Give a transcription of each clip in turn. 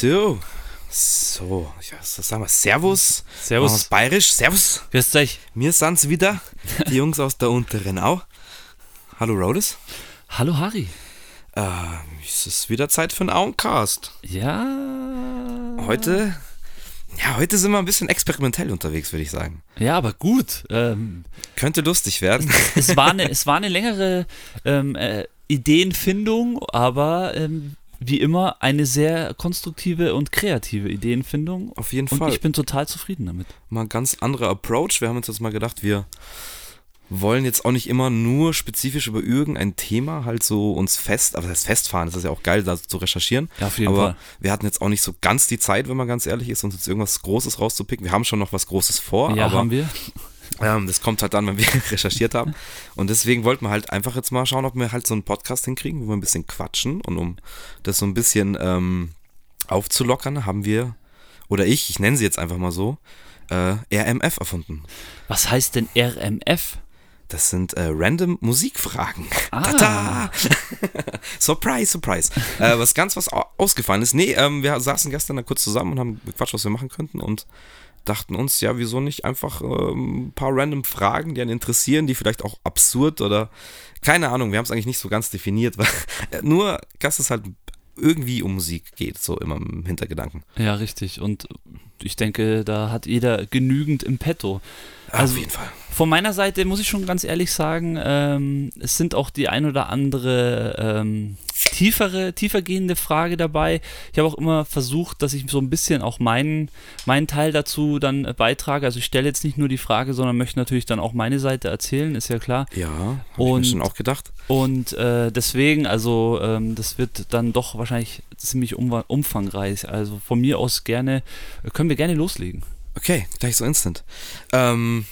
So, so, ja, so sagen wir Servus. Servus. Machen Bayerisch, Servus. Grüß euch. Wir sind's wieder, die Jungs aus der unteren Au. Hallo Rhodes. Hallo Harry. Äh, es ist wieder Zeit für einen Auencast. Ja. Heute, ja, heute sind wir ein bisschen experimentell unterwegs, würde ich sagen. Ja, aber gut. Ähm, Könnte lustig werden. es, war eine, es war eine längere ähm, äh, Ideenfindung, aber ähm, wie immer eine sehr konstruktive und kreative Ideenfindung. Auf jeden Und Fall. ich bin total zufrieden damit. mal ein ganz anderer Approach. Wir haben uns jetzt mal gedacht, wir wollen jetzt auch nicht immer nur spezifisch über irgendein Thema halt so uns fest, aber das heißt festfahren, das ist ja auch geil, da zu recherchieren. Ja, auf jeden aber Fall. wir hatten jetzt auch nicht so ganz die Zeit, wenn man ganz ehrlich ist, uns jetzt irgendwas Großes rauszupicken. Wir haben schon noch was Großes vor, Ja, aber haben wir. Ähm, das kommt halt dann, wenn wir recherchiert haben. Und deswegen wollten wir halt einfach jetzt mal schauen, ob wir halt so einen Podcast hinkriegen, wo wir ein bisschen quatschen. Und um das so ein bisschen ähm, aufzulockern, haben wir, oder ich, ich nenne sie jetzt einfach mal so, äh, RMF erfunden. Was heißt denn RMF? Das sind äh, random Musikfragen. Ah. Tada! surprise, surprise. Äh, was ganz was au- ausgefallen ist. Nee, ähm, wir saßen gestern da kurz zusammen und haben gequatscht, was wir machen könnten und dachten uns, ja, wieso nicht einfach ähm, ein paar random Fragen, die einen interessieren, die vielleicht auch absurd oder keine Ahnung, wir haben es eigentlich nicht so ganz definiert, weil, äh, nur, dass es halt irgendwie um Musik geht, so immer im Hintergedanken. Ja, richtig. Und ich denke, da hat jeder genügend im Petto. Also Auf jeden Fall. Von meiner Seite muss ich schon ganz ehrlich sagen, ähm, es sind auch die ein oder andere ähm, tiefere, tiefergehende Frage dabei. Ich habe auch immer versucht, dass ich so ein bisschen auch meinen, meinen Teil dazu dann beitrage. Also ich stelle jetzt nicht nur die Frage, sondern möchte natürlich dann auch meine Seite erzählen, ist ja klar. Ja, habe ich schon auch gedacht. Und äh, deswegen, also ähm, das wird dann doch wahrscheinlich ziemlich umwa- umfangreich. Also von mir aus gerne, können wir gerne loslegen. Okay, gleich so instant. Ähm,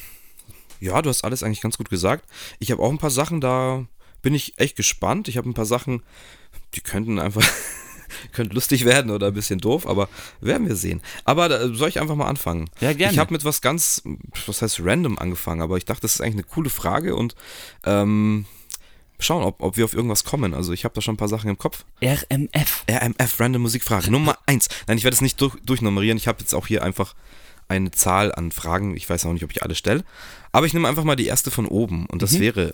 ja, du hast alles eigentlich ganz gut gesagt. Ich habe auch ein paar Sachen, da bin ich echt gespannt. Ich habe ein paar Sachen, die könnten einfach könnte lustig werden oder ein bisschen doof, aber werden wir sehen. Aber da, soll ich einfach mal anfangen? Ja, gerne. Ich habe mit was ganz, was heißt random angefangen, aber ich dachte, das ist eigentlich eine coole Frage und ähm, schauen, ob, ob wir auf irgendwas kommen. Also ich habe da schon ein paar Sachen im Kopf. RMF. RMF, Random Musikfrage. Nummer eins. Nein, ich werde es nicht durch, durchnummerieren. Ich habe jetzt auch hier einfach eine Zahl an Fragen. Ich weiß auch nicht, ob ich alle stelle. Aber ich nehme einfach mal die erste von oben. Und das Mhm. wäre,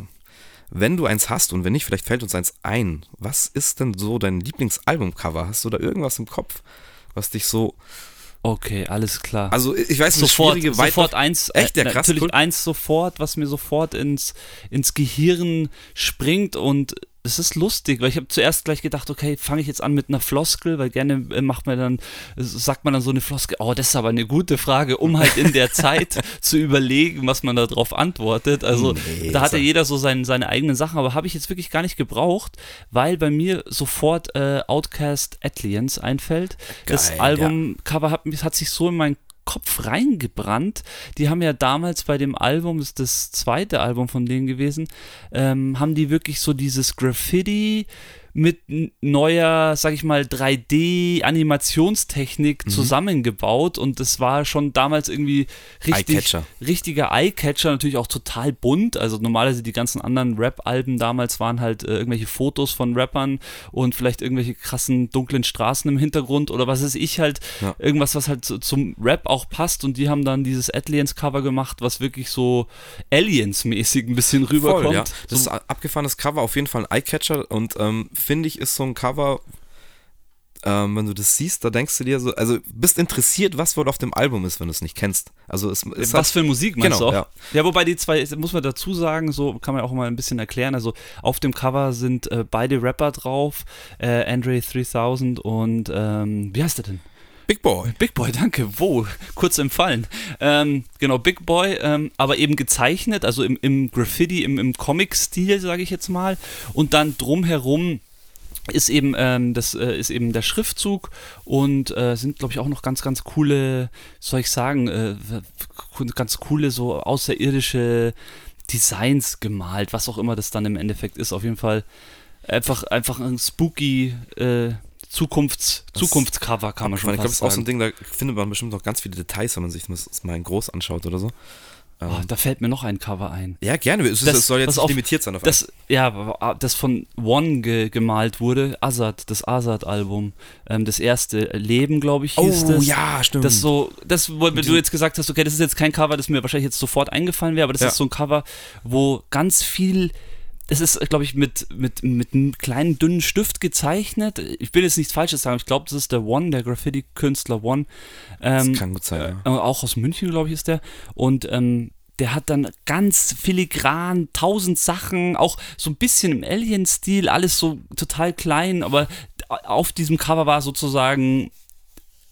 wenn du eins hast und wenn nicht, vielleicht fällt uns eins ein. Was ist denn so dein Lieblingsalbumcover? Hast du da irgendwas im Kopf, was dich so. Okay, alles klar. Also, ich weiß, sofort, schwierige sofort eins, Echt? Ja, äh, krass, natürlich cool. eins sofort, was mir sofort ins, ins Gehirn springt und es ist lustig, weil ich habe zuerst gleich gedacht, okay, fange ich jetzt an mit einer Floskel, weil gerne äh, macht man dann, äh, sagt man dann so eine Floskel, oh, das ist aber eine gute Frage, um halt in der Zeit zu überlegen, was man darauf antwortet. Also Nee, da hat ja das- jeder so sein, seine eigenen Sachen, aber habe ich jetzt wirklich gar nicht gebraucht, weil bei mir sofort äh, Outcast Atlians einfällt. das Geil, Albumcover hat, hat sich so in meinen Kopf reingebrannt. Die haben ja damals bei dem Album, das ist das zweite Album von denen gewesen, ähm, haben die wirklich so dieses Graffiti mit neuer, sag ich mal, 3D-Animationstechnik Mhm. zusammengebaut und das war schon damals irgendwie richtig, Eyecatcher. richtiger Eyecatcher, natürlich auch total bunt. Also normalerweise die ganzen anderen Rap-Alben damals waren halt äh, irgendwelche Fotos von Rappern und vielleicht irgendwelche krassen dunklen Straßen im Hintergrund oder was weiß ich halt, Ja. irgendwas, was halt zu, zum Rap auch passt und die haben dann dieses Aliens-Cover gemacht, was wirklich so Aliens-mäßig ein bisschen rüberkommt. Voll, ja. Das ist so, ein abgefahrenes Cover, auf jeden Fall ein Eyecatcher und ähm, finde ich, ist so ein Cover, ähm, wenn du das siehst, da denkst du dir so, also bist interessiert, was wohl auf dem Album ist, wenn du es nicht kennst. Also es ist was für Musik meinst Genau, du auch? ja. wobei die zwei, muss man dazu sagen, so kann man auch mal ein bisschen erklären. Also auf dem Cover sind äh, beide Rapper drauf, äh, Andre 3000 und ähm, wie heißt der denn? Big Boy. Big Boy, danke. Wo? Kurz empfallen. Ähm, genau, Big Boy, ähm, aber eben gezeichnet, also im, im Graffiti, im, im Comic-Stil, sage ich jetzt mal. Und dann drumherum ist eben ähm, das äh, ist eben der Schriftzug und äh, sind glaube ich auch noch ganz ganz coole soll ich sagen äh, ganz coole so außerirdische Designs gemalt was auch immer das dann im Endeffekt ist auf jeden Fall einfach einfach ein spooky äh, Zukunfts Das- Zukunftscover kann man Ich schon glaube, das ist auch so ein. Ding, da findet man bestimmt noch ganz viele Details, wenn man sich das mal in groß anschaut oder so. Oh, da fällt mir noch ein Cover ein. Ja, gerne. Es, Das- es soll jetzt auf, limitiert sein auf Das, ja, das von One ge gemalt wurde, Azad, das Azad-Album. Ähm, das erste Leben, glaube ich, hieß Oh, das. ja, stimmt. Das so, das, wo wenn du jetzt gesagt hast, okay, das ist jetzt kein Cover, das mir wahrscheinlich jetzt sofort eingefallen wäre, aber das Ja. ist so ein Cover, wo ganz viel, das ist, glaube ich, mit, mit, mit einem kleinen, dünnen Stift gezeichnet. Ich will jetzt nichts Falsches sagen, ich glaube, das ist der One, der Graffiti-Künstler One. Das Ähm, kann gut sein, ja. äh, auch aus München, glaube ich, ist der. Und ähm, der hat dann ganz filigran tausend Sachen, auch so ein bisschen im Alien-Stil, alles so total klein, aber auf diesem Cover war sozusagen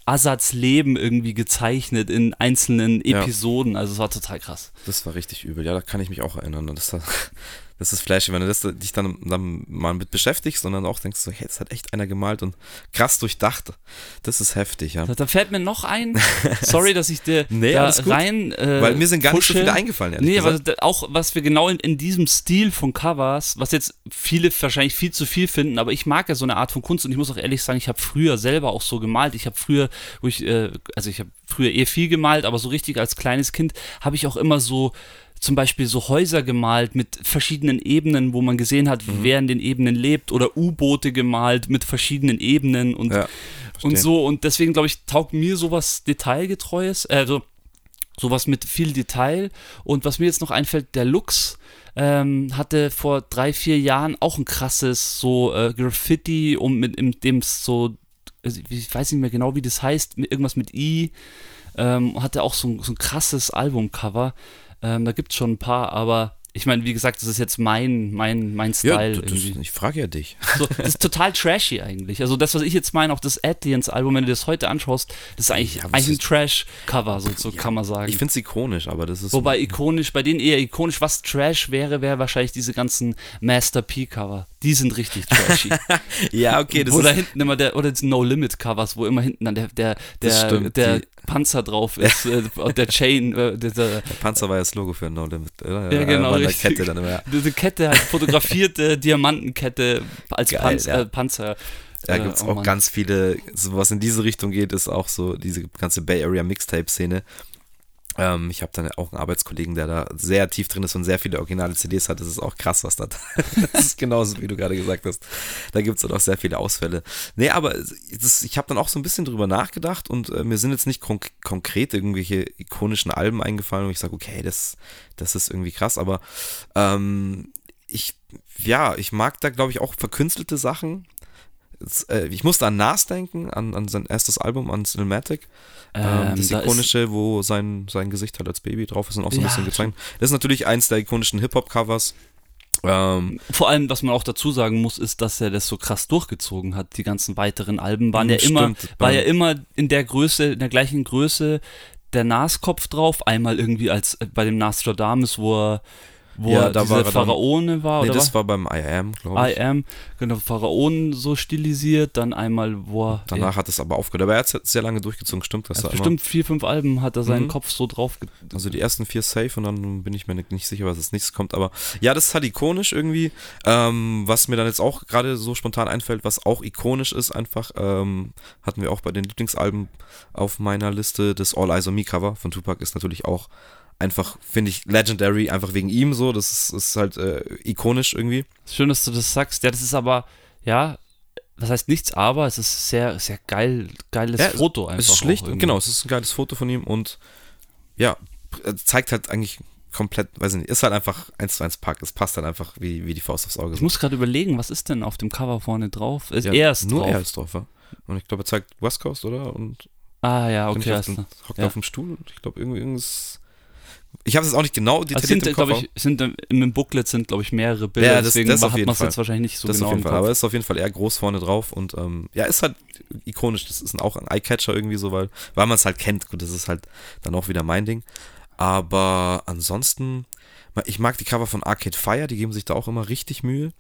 Assads Leben irgendwie gezeichnet in einzelnen Ja. Episoden. Also es war total krass. Das war richtig übel. Ja, da kann ich mich auch erinnern. Das, war- das ist flashy, wenn du das, dich dann, dann mal mit beschäftigst und dann auch denkst, so, hey, das hat echt einer gemalt und krass durchdacht. Das ist heftig, ja. Da, da fällt mir noch ein, sorry, dass ich dir Nee, da rein äh, Weil mir sind gar nicht so pushe. viele eingefallen, ehrlich Nee, aber gesagt. da- auch was wir genau in, in diesem Stil von Covers, was jetzt viele wahrscheinlich viel zu viel finden, aber ich mag ja so eine Art von Kunst und ich muss auch ehrlich sagen, ich habe früher selber auch so gemalt. Ich habe früher, wo ich, äh, also ich habe früher eh viel gemalt, aber so richtig als kleines Kind habe ich auch immer so zum Beispiel so Häuser gemalt mit verschiedenen Ebenen, wo man gesehen hat, Mhm. wer in den Ebenen lebt oder U-Boote gemalt mit verschiedenen Ebenen und Ja, und so, und deswegen glaube ich, taugt mir sowas Detailgetreues, also sowas mit viel Detail. Und was mir jetzt noch einfällt, der Lux ähm, hatte vor drei, vier Jahren auch ein krasses so äh, Graffiti, um mit dem es so, also ich weiß nicht mehr genau, wie das heißt, irgendwas mit I, ähm, hatte auch so, ein- so ein krasses Albumcover. Ähm, da gibt es schon ein paar, aber ich meine, wie gesagt, das ist jetzt mein, mein, mein Ja, Style du- das, ich frage ja dich. So, das ist total trashy eigentlich. Also das, was ich jetzt meine, auch das Aliens-Album, wenn du das heute anschaust, das ist eigentlich, Ja, eigentlich ein ist- Trash-Cover, so, so kann man sagen. Ich finde es ikonisch, aber das ist. Wobei ikonisch, bei denen eher ikonisch, was Trash wäre, wäre wahrscheinlich diese ganzen Master P-Cover. Die sind richtig trashy. ja, okay, das ist. hinten immer der, oder die No-Limit-Covers, wo immer hinten dann der, der, Das der, stimmt, der Panzer drauf ist, äh, der Chain, äh, der, der, Panzer war ja das Logo für No Limit, oder? Ja, genau, richtig. Kette dann immer. Ja, diese Kette, halt fotografierte Diamantenkette als Geil, Panzer. ja. Äh, Panzer. Da Äh, gibt es oh auch Mann. ganz viele, so was in diese Richtung geht, ist auch so diese ganze Bay Area Mixtape-Szene. Ähm, ich habe dann auch einen Arbeitskollegen, der da sehr tief drin ist und sehr viele originale CDs hat. Das ist auch krass, was da. das ist genauso, wie du gerade gesagt hast. Da gibt es dann auch sehr viele Ausfälle. Nee, aber das, ich habe dann auch so ein bisschen drüber nachgedacht und äh, mir sind jetzt nicht konk konkret irgendwelche ikonischen Alben eingefallen, wo ich sage, okay, das, das ist irgendwie krass, aber ähm, ich, ja, ich mag da, glaube ich, auch verkünstelte Sachen. Äh, ich musste an Nas denken, an, an sein erstes Album, an Cinematic. Ähm, Ähm, das da ikonische, wo sein, sein Gesicht halt als Baby drauf ist und auch so ein Ja, bisschen gezeichnet. Das ist natürlich eins der ikonischen Hip-Hop-Covers. Ähm, Vor allem, was man auch dazu sagen muss, ist, dass er das so krass durchgezogen hat. Die ganzen weiteren Alben waren ja immer, war ja immer in der Größe, in der gleichen Größe der Naskopf drauf. Einmal irgendwie als äh, bei dem Nostradamus, wo er, wo Ja, er da diese war Pharaone war, nee, oder das was? war beim I Am, glaube ich. I am, genau, Pharaonen so stilisiert, dann einmal, wo er Danach hat es aber aufgehört. Aber er hat es sehr lange durchgezogen, stimmt das ja, immer. bestimmt vier, fünf Alben hat er seinen Mhm. Kopf so drauf. Also die ersten vier safe und dann bin ich mir nicht sicher, was als nächstes kommt. Aber ja, das ist halt ikonisch irgendwie. Ähm, was mir dann jetzt auch gerade so spontan einfällt, was auch ikonisch ist, einfach, ähm, hatten wir auch bei den Lieblingsalben auf meiner Liste. Das All Eyes on Me Cover von Tupac ist natürlich auch einfach, finde ich, legendary, einfach wegen ihm so. Das ist, ist halt äh, ikonisch irgendwie. Schön, dass du das sagst. Ja, das ist aber, ja, was heißt nichts, aber es ist sehr, sehr geil, geiles Ja, Foto einfach. es ist schlicht, genau, es ist ein geiles Foto von ihm und ja, zeigt halt eigentlich komplett, weiß ich nicht, ist halt einfach eins zu eins Pack. Es passt halt einfach wie, wie die Faust aufs Auge. Ich muss gerade überlegen, was ist denn auf dem Cover vorne drauf? Ist Ja, er ist nur drauf. er ist drauf, ja. Und ich glaube, er zeigt West Coast, oder? Und Ah ja, okay. ich auf klar. hockt Ja. auf dem Stuhl und ich glaube, irgendwie irgendwas. Ich habe es jetzt auch nicht genau detailliert sind, im Kopf. ich, sind im, im Booklet sind, glaube ich, mehrere Bilder, Ja, das- deswegen das hat man es jetzt wahrscheinlich nicht so das genau auf jeden Fall. Aber es ist auf jeden Fall eher groß vorne drauf und ähm, ja, ist halt ikonisch. Das ist auch ein Eyecatcher irgendwie so, weil, weil man es halt kennt. Gut, das ist halt dann auch wieder mein Ding. Aber ansonsten, ich mag die Cover von Arcade Fire, die geben sich da auch immer richtig Mühe.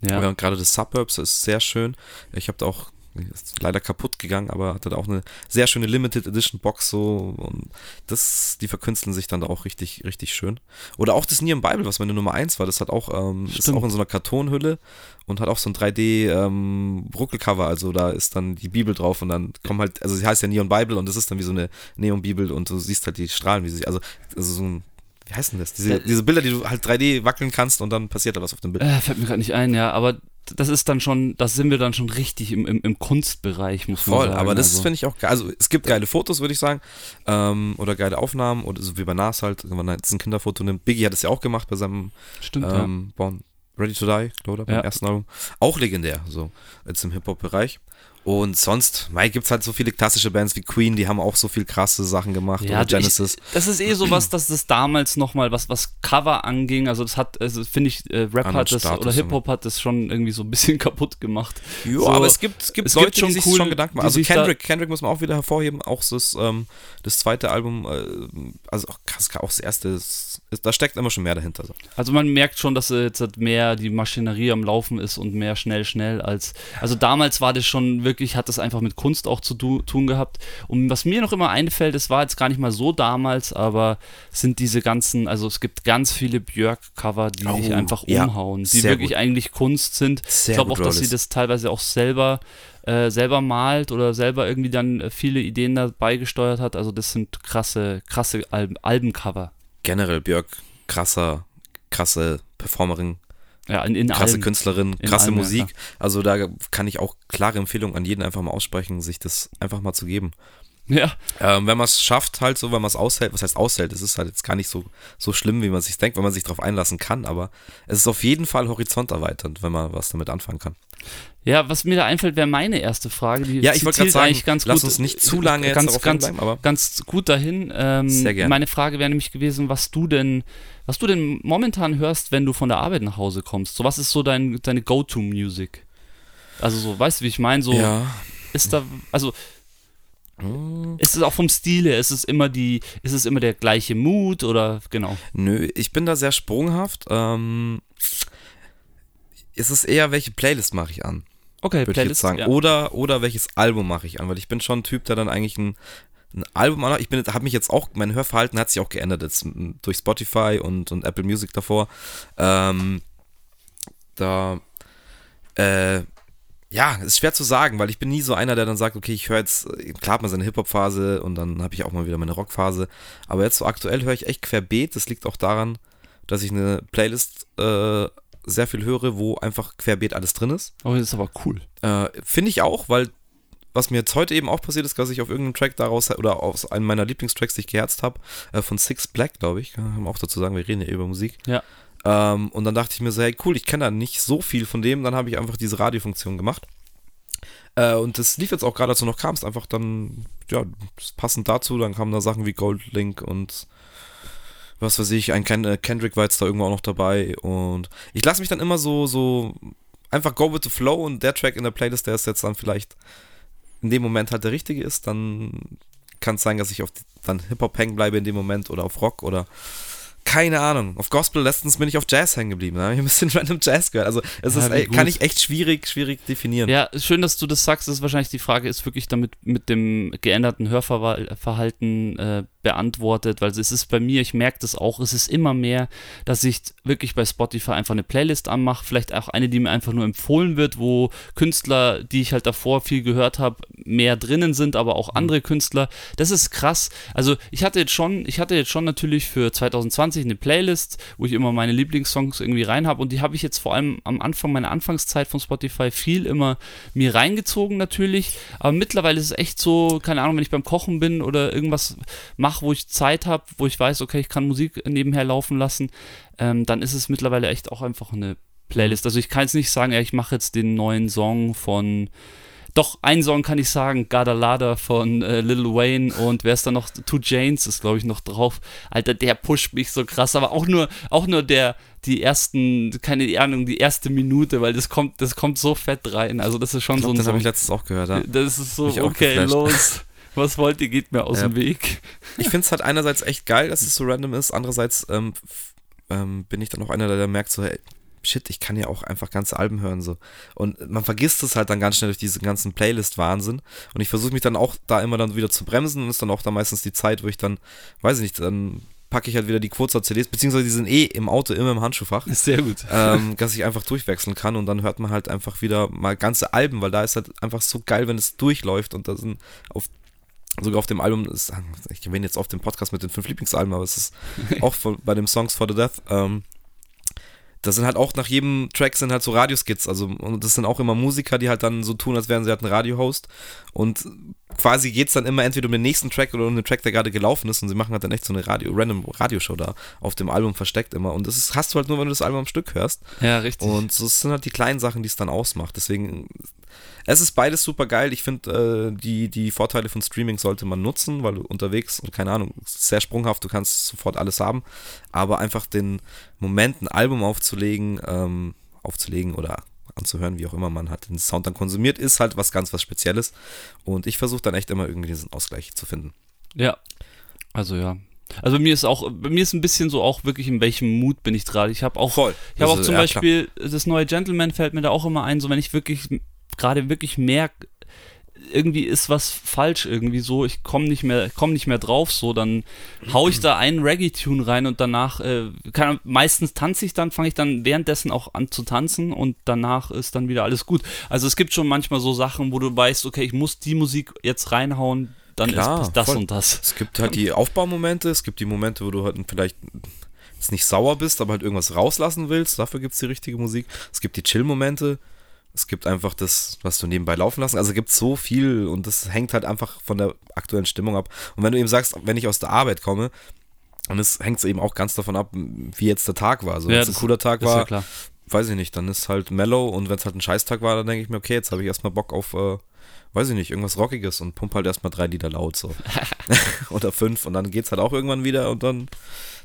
ja. Gerade das Suburbs ist sehr schön. Ich habe da auch ist leider kaputt gegangen, aber hatte da auch eine sehr schöne Limited Edition Box so und das, die verkünsteln sich dann da auch richtig, richtig schön. Oder auch das Neon Bible, was meine Nummer 1 war, das hat auch, ähm, ist auch in so einer Kartonhülle und hat auch so ein 3D ähm, Ruckelcover, also da ist dann die Bibel drauf und dann kommen halt, also sie heißt ja Neon Bible und das ist dann wie so eine Neon Bibel und du siehst halt die Strahlen, wie sie, also, also so ein wie heißt denn das? Diese, diese Bilder, die du halt 3D wackeln kannst und dann passiert da was auf dem Bild. Äh, fällt mir gerade nicht ein, ja, aber das ist dann schon, das sind wir dann schon richtig im, im, im Kunstbereich, muss man Voll, sagen. aber das also. finde ich auch geil. Also es gibt geile Fotos, würde ich sagen. Ähm, oder geile Aufnahmen, oder so wie bei Nas halt, wenn man jetzt ein Kinderfoto nimmt. Biggie hat es ja auch gemacht bei seinem Stimmt, ähm, Born Ready to Die, glaube ich, beim Ja. ersten Album. Auch legendär, so jetzt im Hip-Hop-Bereich. Und sonst, Mike, gibt es halt so viele klassische Bands wie Queen, die haben auch so viel krasse Sachen gemacht. ja. Oder Genesis. Ich, das ist eh sowas, dass das damals nochmal, was, was Cover anging, also das hat, also finde ich, äh, Rap Anderen hat das, Status, oder Hip-Hop hat das schon irgendwie so ein bisschen kapput gemacht. Ja, So, aber es gibt, es gibt es Leute, gibt schon die sich cool, schon Gedanken machen. Also Kendrick, Kendrick muss man auch wieder hervorheben, auch das, ähm, das zweite Album, äh, also auch, krass, auch das erste, ist, ist, da steckt immer schon mehr dahinter. So. Also man merkt schon, dass jetzt halt mehr die Maschinerie am Laufen ist und mehr schnell, schnell als. Also damals war das schon wirklich, hat das einfach mit Kunst auch zu tu- tun gehabt. Und was mir noch immer einfällt, es war jetzt gar nicht mal so damals, aber sind diese ganzen, also es gibt ganz viele Björk-Cover, die Oh, sich einfach ja, umhauen, die wirklich gut. eigentlich Kunst sind. Sehr ich glaube auch, dass sie das teilweise auch selber äh, selber malt oder selber irgendwie dann viele Ideen dabei gesteuert hat. Also das sind krasse, krasse Alben, Albencover. Generell Björk, krasser, krasse Performerin, Ja, in, in krasse allem. Künstlerin, In krasse allem, ja, Musik. Also da kann ich auch klare Empfehlungen an jeden einfach mal aussprechen, sich das einfach mal zu geben. Ja, Ähm, wenn man es schafft, halt so, wenn man es aushält, was heißt aushält, es ist halt jetzt gar nicht so, so schlimm, wie man sich denkt, wenn man sich darauf einlassen kann, aber es ist auf jeden Fall horizonterweiternd, wenn man was damit anfangen kann. Ja, was mir da einfällt, wäre meine erste Frage. Die Ja, ich wollte gerade sagen, ganz lass gut, uns nicht zu lange jetzt ganz, darauf ganz, hinbleiben, aber ganz gut dahin. Ähm, Sehr gerne. Meine Frage wäre nämlich gewesen, was du denn, was du denn momentan hörst, wenn du von der Arbeit nach Hause kommst. So, was ist so dein, deine Go-To-Music? Also so, weißt du, wie ich meine? So, ja. ist da, also Hm, ist es auch vom Stil her, ist es immer die, ist es immer der gleiche Mood oder genau? Nö, ich bin da sehr sprunghaft. Ähm, es ist eher, welche Playlist mache ich an, Okay, würde ich jetzt sagen. ja. Oder, oder welches Album mache ich an, weil ich bin schon ein Typ, der dann eigentlich ein, ein Album anmacht. Ich bin, habe mich jetzt auch, mein Hörverhalten hat sich auch geändert jetzt durch Spotify und, und Apple Music davor. Ähm, da, äh, ja, ist schwer zu sagen, weil ich bin nie so einer, der dann sagt, okay, ich höre jetzt, klar hat man seine Hip-Hop-Phase und dann habe ich auch mal wieder meine Rock-Phase, aber jetzt so aktuell höre ich echt querbeet, das liegt auch daran, dass ich eine Playlist äh, sehr viel höre, wo einfach querbeet alles drin ist. Oh, das ist aber cool. Äh, Finde ich auch, weil was mir jetzt heute eben auch passiert ist, dass ich auf irgendeinem Track daraus oder aus einem meiner Lieblingstracks, die ich geherzt habe, äh, von Six Black, glaube ich, kann man auch dazu sagen, wir reden ja über Musik. Ja. Ähm, und dann dachte ich mir so, hey cool, ich kenne da nicht so viel von dem, dann habe ich einfach diese Radiofunktion gemacht. Äh, und das lief jetzt auch gerade, als du noch kamst, einfach dann, ja, passend dazu, dann kamen da Sachen wie Gold Link und was weiß ich, ein Ken äh, Kendrick war jetzt da irgendwo auch noch dabei und ich lasse mich dann immer so, so einfach go with the flow und der Track in der Playlist, der ist jetzt dann vielleicht in dem Moment halt der richtige ist, dann kann es sein, dass ich auf dann Hip-Hop hängen bleibe in dem Moment oder auf Rock oder keine Ahnung. Auf Gospel letztens bin ich auf Jazz hängen geblieben. Da habe ich ein bisschen random Jazz gehört. Also es Ja, ist, kann ich echt schwierig, schwierig definieren. Ja, schön, dass du das sagst. Das ist wahrscheinlich die Frage, ist wirklich damit mit dem geänderten Hörverhalten äh, beantwortet, weil es ist bei mir, ich merke das auch, es ist immer mehr, dass ich wirklich bei Spotify einfach eine Playlist anmache, vielleicht auch eine, die mir einfach nur empfohlen wird, wo Künstler, die ich halt davor viel gehört habe, mehr drinnen sind, aber auch andere Künstler. Das ist krass. Also ich hatte jetzt schon, ich hatte jetzt schon natürlich für 2020 eine Playlist, wo ich immer meine Lieblingssongs irgendwie rein habe und die habe ich jetzt vor allem am Anfang meiner Anfangszeit von Spotify viel immer mir reingezogen natürlich, aber mittlerweile ist es echt so, keine Ahnung, wenn ich beim Kochen bin oder irgendwas mache, wo ich Zeit habe, wo ich weiß, okay, ich kann Musik nebenher laufen lassen, ähm, dann ist es mittlerweile echt auch einfach eine Playlist. Also ich kann jetzt nicht sagen, ja, ich mache jetzt den neuen Song von doch, einen Song kann ich sagen, Gada Lada von äh, Lil Wayne und wer ist da noch? Two Janes ist, glaube ich, noch drauf. Alter, der pusht mich so krass, aber auch nur, auch nur der, die ersten, keine Ahnung, die erste Minute, weil das kommt, das kommt so fett rein. Also das ist schon glaub, so ein das habe ich letztens auch gehört. Ja. Das ist so, okay, los. Was wollt ihr, geht mir aus Ja. dem Weg. Ich finde es halt einerseits echt geil, dass es so random ist. Andererseits ähm, ähm, bin ich dann auch einer, der, merkt so, hey, shit, ich kann ja auch einfach ganze Alben hören so. Und man vergisst es halt dann ganz schnell durch diesen ganzen Playlist-Wahnsinn. Und ich versuche mich dann auch da immer dann wieder zu bremsen und ist dann auch da meistens die Zeit, wo ich dann, weiß ich nicht, dann packe ich halt wieder die Kurzer-CDs, beziehungsweise die sind eh im Auto immer im Handschuhfach. Ist sehr gut. ähm, dass ich einfach durchwechseln kann und dann hört man halt einfach wieder mal ganze Alben, weil da ist halt einfach so geil, wenn es durchläuft und da sind auf sogar auf dem Album, ist, ich erwähne jetzt auf dem Podcast mit den fünf Lieblingsalben, aber es ist auch von, bei dem Songs for the Death, ähm, das sind halt auch nach jedem Track sind halt so Radioskits, also und das sind auch immer Musiker, die halt dann so tun, als wären sie halt ein Radiohost und quasi geht es dann immer entweder um den nächsten Track oder um den Track, der gerade gelaufen ist und sie machen halt dann echt so eine Radio, random Radioshow da auf dem Album versteckt immer und das ist, hast du halt nur, wenn du das Album am Stück hörst. Ja, richtig. Und so sind halt die kleinen Sachen, die es dann ausmacht, deswegen es ist beides super geil. Ich finde, äh, die, die Vorteile von Streaming sollte man nutzen, weil du unterwegs und keine Ahnung, sehr sprunghaft, du kannst sofort alles haben. Aber einfach den Moment, ein Album aufzulegen, ähm, aufzulegen oder anzuhören, wie auch immer man hat den Sound dann konsumiert, ist halt was ganz was Spezielles. Und ich versuche dann echt immer irgendwie diesen Ausgleich zu finden. Ja. Also ja, also bei mir ist auch, bei mir ist ein bisschen so auch wirklich, in welchem Mut bin ich gerade. Ich habe auch, Voll. ich habe auch zum ja, Beispiel, das neue Gentleman fällt mir da auch immer ein, so wenn ich wirklich gerade wirklich merke, irgendwie ist was falsch irgendwie so, ich komme nicht mehr, komme nicht mehr drauf, so, dann hau ich da einen Reggae-Tune rein und danach, äh, kann, meistens tanze ich dann, fange ich dann währenddessen auch an zu tanzen und danach ist dann wieder alles gut. Also es gibt schon manchmal so Sachen, wo du weißt, okay, ich muss die Musik jetzt reinhauen, dann Klar, ist das voll. und das. Es gibt halt die Aufbaumomente, es gibt die Momente, wo du halt vielleicht jetzt nicht sauer bist, aber halt irgendwas rauslassen willst. Dafür gibt es die richtige Musik. Es gibt die Chill-Momente. Es gibt einfach das, was du nebenbei laufen lassen. Also gibt so viel und das hängt halt einfach von der aktuellen Stimmung ab. Und wenn du eben sagst, wenn ich aus der Arbeit komme, und es hängt eben auch ganz davon ab, wie jetzt der Tag war. Also wenn Ja, es ein cooler Tag Ist ja war, klar. weiß ich nicht, dann ist halt mellow und wenn es halt ein Scheißtag war, dann denke ich mir, okay, jetzt habe ich erstmal Bock auf, äh, weiß ich nicht, irgendwas Rockiges und pump halt erstmal drei Lieder laut so. Oder fünf und dann geht's halt auch irgendwann wieder und dann,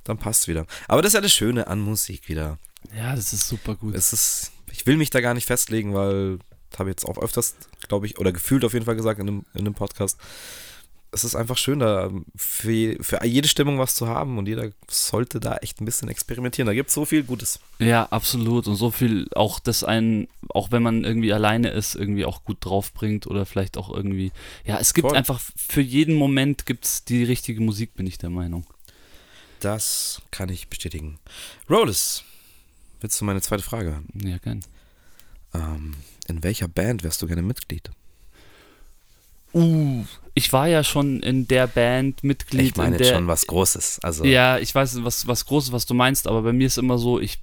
dann passt wieder. Aber das ist ja das Schöne an Musik wieder. Ja, das ist super gut. Es ist, ich will mich da gar nicht festlegen, weil, das habe ich jetzt auch öfters, glaube ich, oder gefühlt auf jeden Fall gesagt in einem, in einem Podcast. Es ist einfach schön, da für, für jede Stimmung was zu haben und jeder sollte da echt ein bisschen experimentieren. Da gibt es so viel Gutes. Ja, absolut. Und so viel auch, dass einen, auch wenn man irgendwie alleine ist, irgendwie auch gut draufbringt oder vielleicht auch irgendwie. Ja, es gibt Voll. einfach für jeden Moment gibt's die richtige Musik, bin ich der Meinung. Das kann ich bestätigen. Rollis, willst du meine zweite Frage hören? Ja, gern. Ähm, in welcher Band wärst du gerne Mitglied? Uh, ich war ja schon in der Band Mitglied. Ich meine der, schon was Großes. Also, Ja, ich weiß, was, was Großes, was du meinst, aber bei mir ist immer so, ich.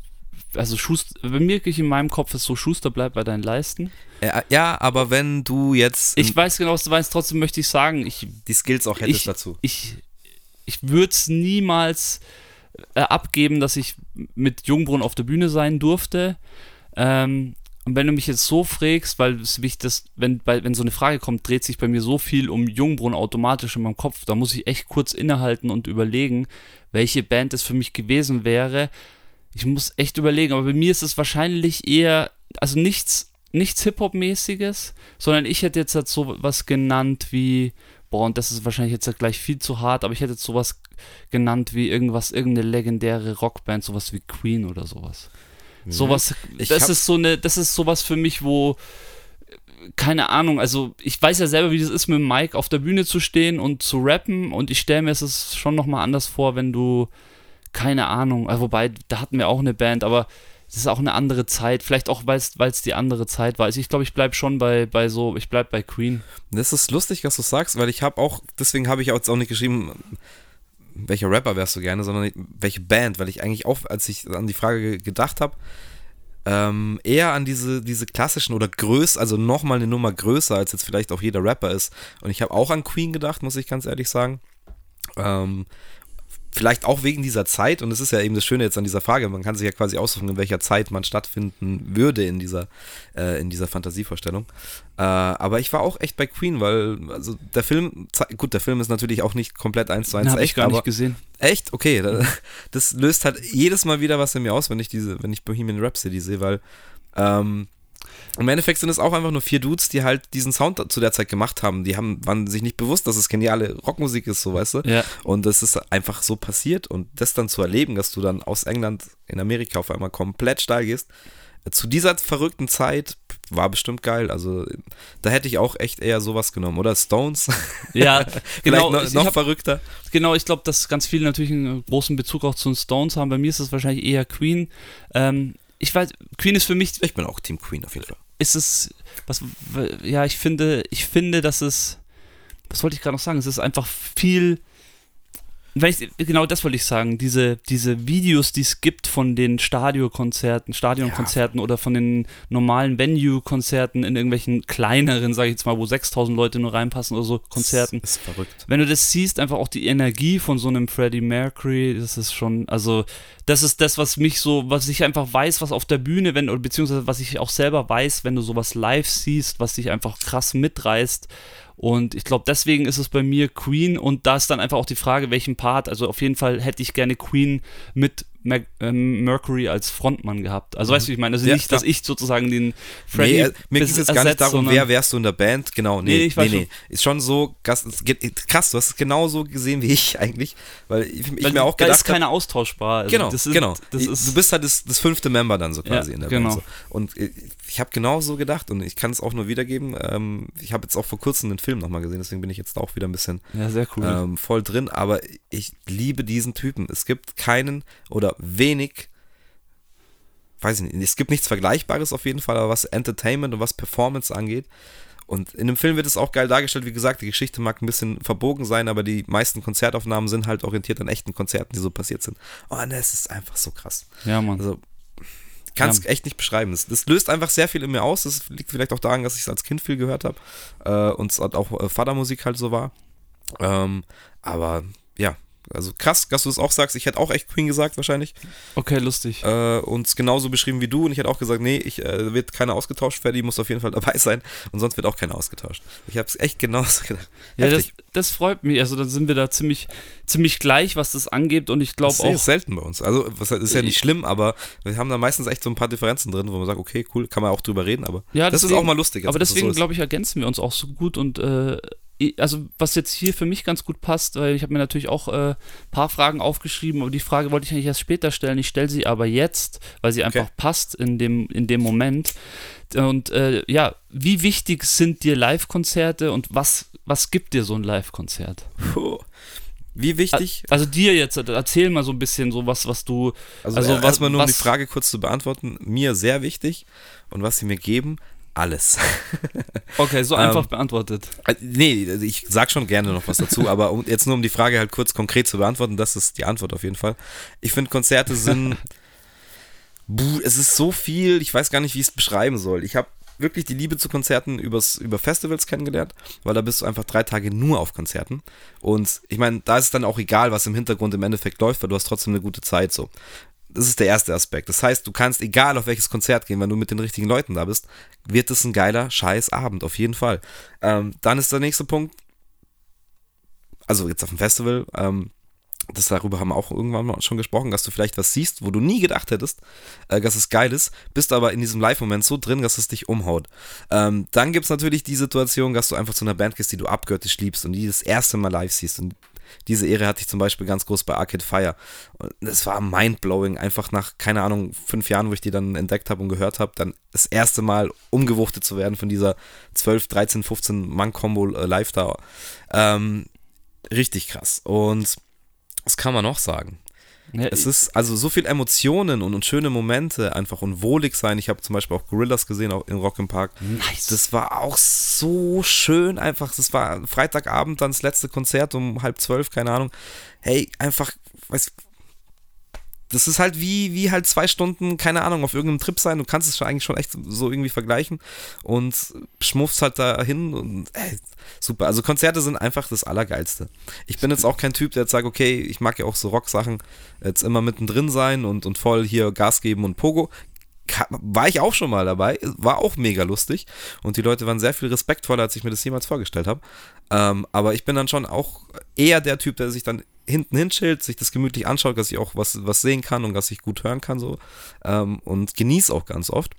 Also Schuster, bei mir in meinem Kopf ist so, Schuster bleibt bei deinen Leisten. Äh, ja, aber wenn du jetzt Ich weiß genau, was du meinst, trotzdem möchte ich sagen, ich die Skills auch hättest ich, dazu. Ich, ich würde es niemals äh, abgeben, dass ich mit Jungbrunnen auf der Bühne sein durfte. Ähm, und wenn du mich jetzt so fragst, weil es wichtig ist, wenn, bei, wenn so eine Frage kommt, dreht sich bei mir so viel um Jungbrunnen automatisch in meinem Kopf, da muss ich echt kurz innehalten und überlegen, welche Band es für mich gewesen wäre. Ich muss echt überlegen, aber bei mir ist es wahrscheinlich eher, also nichts, nichts Hip-Hop-mäßiges, sondern ich hätte jetzt halt so was genannt wie, boah, und das ist wahrscheinlich jetzt gleich viel zu hart, aber ich hätte jetzt sowas genannt wie irgendwas, irgendeine legendäre Rockband, sowas wie Queen oder sowas. Sowas, Ich das hab- ist so eine, das ist sowas für mich, wo keine Ahnung, also ich weiß ja selber, wie das ist, mit Mike auf der Bühne zu stehen und zu rappen und ich stelle mir es schon nochmal anders vor, wenn du, keine Ahnung, also wobei, da hatten wir auch eine Band, aber es ist auch eine andere Zeit, vielleicht auch, weil es die andere Zeit war. Also ich glaube, ich bleibe schon bei, bei so, ich bleibe bei Queen. Das ist lustig, was du sagst, weil ich habe auch, deswegen habe ich jetzt auch nicht geschrieben, welcher Rapper wärst du gerne, sondern welche Band, weil ich eigentlich auch, als ich an die Frage ge- gedacht habe, ähm, eher an diese, diese klassischen oder größer, also nochmal eine Nummer größer, als jetzt vielleicht auch jeder Rapper ist. Und ich habe auch an Queen gedacht, muss ich ganz ehrlich sagen. Ähm, vielleicht auch wegen dieser Zeit, und es ist ja eben das Schöne jetzt an dieser Frage, man kann sich ja quasi aussuchen, in welcher Zeit man stattfinden würde in dieser, äh, in dieser Fantasievorstellung. Äh, aber ich war auch echt bei Queen, weil, also der Film, gut, der Film ist natürlich auch nicht komplett eins zu eins Habe ich echt, gar nicht gesehen. echt, okay, da- das löst halt jedes Mal wieder was in mir aus, wenn ich diese, wenn ich Bohemian Rhapsody sehe, weil ähm, im Endeffekt sind es auch einfach nur vier Dudes, die halt diesen Sound zu der Zeit gemacht haben. Die haben, waren sich nicht bewusst, dass es geniale Rockmusik ist, so weißt du. Ja. Und das ist einfach so passiert und das dann zu erleben, dass du dann aus England in Amerika auf einmal komplett steil gehst, äh, zu dieser verrückten Zeit war bestimmt geil. Also da hätte ich auch echt eher sowas genommen. Oder Stones. Ja, genau. noch, noch hab- verrückter. Genau, ich glaube, dass ganz viele natürlich einen großen Bezug auch zu den Stones haben. Bei mir ist es wahrscheinlich eher Queen. Ähm, ich weiß, Queen ist für mich, Ich bin auch Team Queen auf jeden Fall. Ist es, was, ja, ich finde, ich finde, dass es was wollte ich gerade noch sagen? Es ist einfach viel ich, genau das wollte ich sagen. Diese, diese Videos, die es gibt von den Stadionkonzerten, Stadionkonzerten ja. oder von den normalen Venue-Konzerten in irgendwelchen kleineren, sage ich jetzt mal, wo 6000 Leute nur reinpassen oder so, Konzerten. Das ist verrückt. Wenn du das siehst, einfach auch die Energie von so einem Freddie Mercury, das ist schon, also, das ist das, was mich so, was ich einfach weiß, was auf der Bühne, wenn, oder beziehungsweise was ich auch selber weiß, wenn du sowas live siehst, was dich einfach krass mitreißt und ich glaube, deswegen ist es bei mir Queen und da ist dann einfach auch die Frage, welchen Part. Also auf jeden Fall hätte ich gerne Queen mit Mac, ähm, Mercury als Frontmann gehabt. Also mhm. weißt du, ich meine, also ja, nicht, dass ich sozusagen den Freddie nee, äh, mir geht es jetzt gar nicht darum, wer wärst du in der Band, genau, nee, nee, ich nee, nee. ist schon so, krass, du hast es genauso gesehen wie ich eigentlich, weil ich, ich weil mir auch gedacht Da ist keiner austauschbar. Also genau, ist, genau. du bist halt das, das, fünfte Member dann so quasi ja, in der genau. Band. So. Und äh, ich habe genau so gedacht und ich kann es auch nur wiedergeben. Ähm, ich habe jetzt auch vor kurzem den Film nochmal gesehen, deswegen bin ich jetzt auch wieder ein bisschen ja, cool. ähm, voll drin. Aber ich liebe diesen Typen. Es gibt keinen oder wenig, weiß ich nicht, es gibt nichts Vergleichbares auf jeden Fall, aber was Entertainment und was Performance angeht. Und in dem Film wird es auch geil dargestellt, wie gesagt, die Geschichte mag ein bisschen verbogen sein, aber die meisten Konzertaufnahmen sind halt orientiert an echten Konzerten, die so passiert sind. Oh, und es ist einfach so krass. Ja, Mann. Also, kann es ja. echt nicht beschreiben. Das, das, löst einfach sehr viel in mir aus. Das liegt vielleicht auch daran, dass ich es als Kind viel gehört habe äh, und es auch äh, Vatermusik halt so war. Ähm, aber ja, also krass, dass du das auch sagst. Ich hätte auch echt Queen gesagt, wahrscheinlich. Okay, lustig. Äh, und genauso beschrieben wie du. Und ich hätte auch gesagt, nee, ich äh, wird keiner ausgetauscht. Ferdi muss auf jeden Fall dabei sein. Und sonst wird auch keiner ausgetauscht. Ich habe es echt genauso gedacht. Ja, das, das, freut mich. Also dann sind wir da ziemlich, ziemlich gleich, was das angeht. Und ich glaube auch. Das ist selten bei uns. Also das ist ja nicht schlimm, aber wir haben da meistens echt so ein paar Differenzen drin, wo man sagt, okay, cool, kann man auch drüber reden. Aber ja, das deswegen, ist auch mal lustig. Aber deswegen, so glaube ich, ergänzen wir uns auch so gut und äh, also was jetzt hier für mich ganz gut passt, weil ich habe mir natürlich auch ein äh, paar Fragen aufgeschrieben, aber die Frage wollte ich eigentlich erst später stellen. Ich stelle sie aber jetzt, weil sie einfach okay. passt in dem, in dem Moment. Und äh, ja, wie wichtig sind dir Live-Konzerte und was, was gibt dir so ein Live-Konzert? Wie wichtig? Also dir jetzt, erzähl mal so ein bisschen so was, was du. Also, also äh, erstmal nur um die Frage kurz zu beantworten. Mir sehr wichtig und was sie mir geben, alles. Okay, so einfach ähm, beantwortet. Äh, nee, ich sag schon gerne noch was dazu, aber um, jetzt nur um die Frage halt kurz konkret zu beantworten, das ist die Antwort auf jeden Fall. Ich finde, Konzerte sind. buh, es ist so viel, ich weiß gar nicht, wie ich es beschreiben soll. Ich habe wirklich die Liebe zu Konzerten übers, über Festivals kennengelernt, weil da bist du einfach drei Tage nur auf Konzerten. Und ich meine, da ist es dann auch egal, was im Hintergrund im Endeffekt läuft, weil du hast trotzdem eine gute Zeit so. Das ist der erste Aspekt. Das heißt, du kannst, egal auf welches Konzert gehen, wenn du mit den richtigen Leuten da bist, wird es ein geiler scheiß Abend, auf jeden Fall. Ähm, dann ist der nächste Punkt, also jetzt auf dem Festival, ähm, das darüber haben wir auch irgendwann mal schon gesprochen, dass du vielleicht was siehst, wo du nie gedacht hättest, äh, dass es geil ist, bist aber in diesem Live-Moment so drin, dass es dich umhaut. Ähm, dann gibt es natürlich die Situation, dass du einfach zu einer Band gehst, die du abgöttisch liebst und die das erste Mal live siehst und diese Ehre hatte ich zum Beispiel ganz groß bei Arcade Fire. Und es war mindblowing, einfach nach, keine Ahnung, fünf Jahren, wo ich die dann entdeckt habe und gehört habe, dann das erste Mal umgewuchtet zu werden von dieser 12, 13, 15 Mann-Kombo live da. Ähm, richtig krass. Und was kann man noch sagen? Ja, es ist also so viel Emotionen und, und, schöne Momente einfach und wohlig sein. Ich habe zum Beispiel auch Gorillas gesehen auch in Rock im Park. Nice. Das war auch so schön einfach. Das war Freitagabend dann das letzte Konzert um halb zwölf, keine Ahnung. Hey, einfach, weiß, das ist halt wie, wie halt zwei Stunden, keine Ahnung, auf irgendeinem Trip sein. Du kannst es schon eigentlich schon echt so irgendwie vergleichen und schmuffst halt dahin und ey, super. Also Konzerte sind einfach das Allergeilste. Ich bin jetzt auch kein Typ, der jetzt sagt, okay, ich mag ja auch so Rock-Sachen, jetzt immer mittendrin sein und, und voll hier Gas geben und Pogo war ich auch schon mal dabei, war auch mega lustig und die Leute waren sehr viel respektvoller, als ich mir das jemals vorgestellt habe. Ähm, aber ich bin dann schon auch eher der Typ, der sich dann hinten hinschillt, sich das gemütlich anschaut, dass ich auch was, was sehen kann und dass ich gut hören kann so ähm, und genieße auch ganz oft.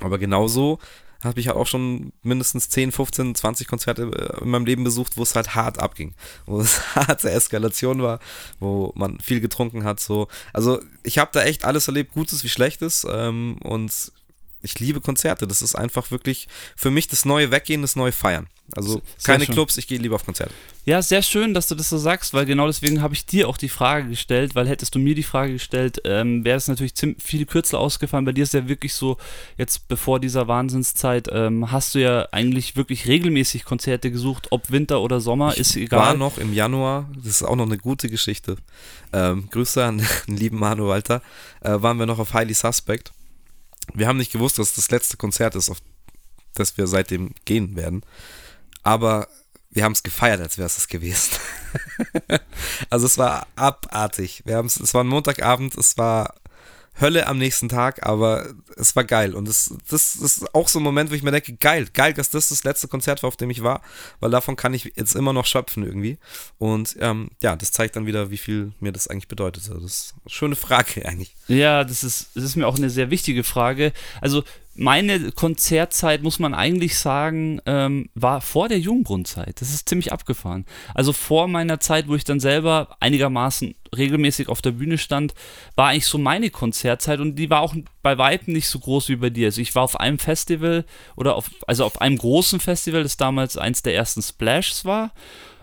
Aber genauso habe ich halt auch schon mindestens 10, 15, 20 Konzerte äh, in meinem Leben besucht, wo es halt hart abging, wo es harte Eskalation war, wo man viel getrunken hat. So. Also ich habe da echt alles erlebt, Gutes wie Schlechtes ähm, und ich liebe Konzerte. Das ist einfach wirklich für mich das neue Weggehen, das neue Feiern. Also Sehr keine schön. Clubs, ich gehe lieber auf Konzerte. Ja, sehr schön, dass du das so sagst, weil genau deswegen habe ich dir auch die Frage gestellt, weil hättest du mir die Frage gestellt, ähm, wäre es natürlich ziemlich viel kürzer ausgefallen. Bei dir ist ja wirklich so, jetzt bevor dieser Wahnsinnszeit, ähm, hast du ja eigentlich wirklich regelmäßig Konzerte gesucht, ob Winter oder Sommer, ist War egal. noch im Januar, das ist auch noch eine gute Geschichte. Ähm, Grüße an den lieben Manu Walter. Äh, waren wir noch auf Highly Suspect. Wir haben nicht gewusst, dass das letzte Konzert ist, auf das wir seitdem gehen werden. Aber wir haben es gefeiert, als wäre es es gewesen. also es war abartig. Wir haben's, es war ein Montagabend, es war Hölle am nächsten Tag, aber es war geil. Und das, das ist auch so ein Moment, wo ich mir denke, geil, geil, dass das das letzte Konzert war, auf dem ich war, weil davon kann ich jetzt immer noch schöpfen irgendwie. Und ähm, ja, das zeigt dann wieder, wie viel mir das eigentlich bedeutet. Also das ist eine schöne Frage eigentlich. Ja, das ist, das ist mir auch eine sehr wichtige Frage. Also meine Konzertzeit, muss man eigentlich sagen, ähm, war vor der Jungbrunnzeit. Das ist ziemlich abgefahren. Also vor meiner Zeit, wo ich dann selber einigermaßen regelmäßig auf der Bühne stand, war eigentlich so meine Konzertzeit und die war auch bei Weitem nicht so groß wie bei dir. Also ich war auf einem Festival oder auf, also auf einem großen Festival, das damals eins der ersten Splashs war.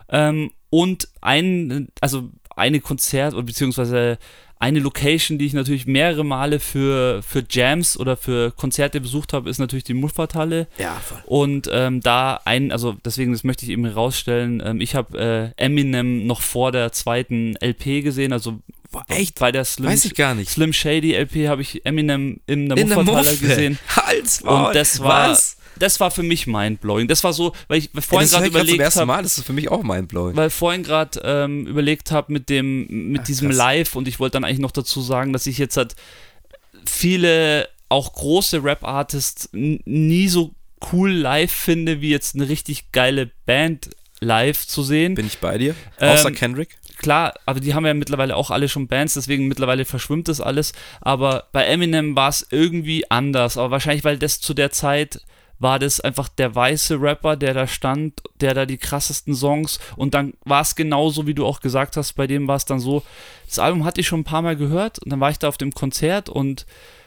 Ähm, und ein, also eine Konzert oder beziehungsweise eine Location, die ich natürlich mehrere Male für, für Jams oder für Konzerte besucht habe, ist natürlich die Muffat-Halle. Ja, voll. Und ähm, da ein, also deswegen, das möchte ich eben herausstellen, ähm, ich habe äh, Eminem noch vor der zweiten LP gesehen, also Boah, echt? bei der Slim, Weiß ich gar nicht. Slim Shady LP habe ich Eminem in der In der Muffat-Halle gesehen. Hals, Und das war, Was? Das war für mich mindblowing. Das war so, weil ich vorhin das gerade überlegt habe, Mal, das ist für mich auch mindblowing. weil vorhin gerade ähm, überlegt habe mit dem mit Ach, diesem krass. Live und ich wollte dann eigentlich noch dazu sagen, dass ich jetzt halt viele auch große Rap-Artists nie so cool live finde, wie jetzt eine richtig geile Band live zu sehen. Bin ich bei dir? Ähm, Außer Kendrick? Klar, aber die haben ja mittlerweile auch alle schon Bands, deswegen mittlerweile verschwimmt das alles. Aber bei Eminem war es irgendwie anders. Aber wahrscheinlich, weil das zu der Zeit war das einfach der weiße Rapper, der da stand, der da die krassesten Songs und dann war es genauso, wie du auch gesagt hast, bei dem war es dann so, das Album hatte ich schon ein paar Mal gehört und dann war ich da auf dem Konzert und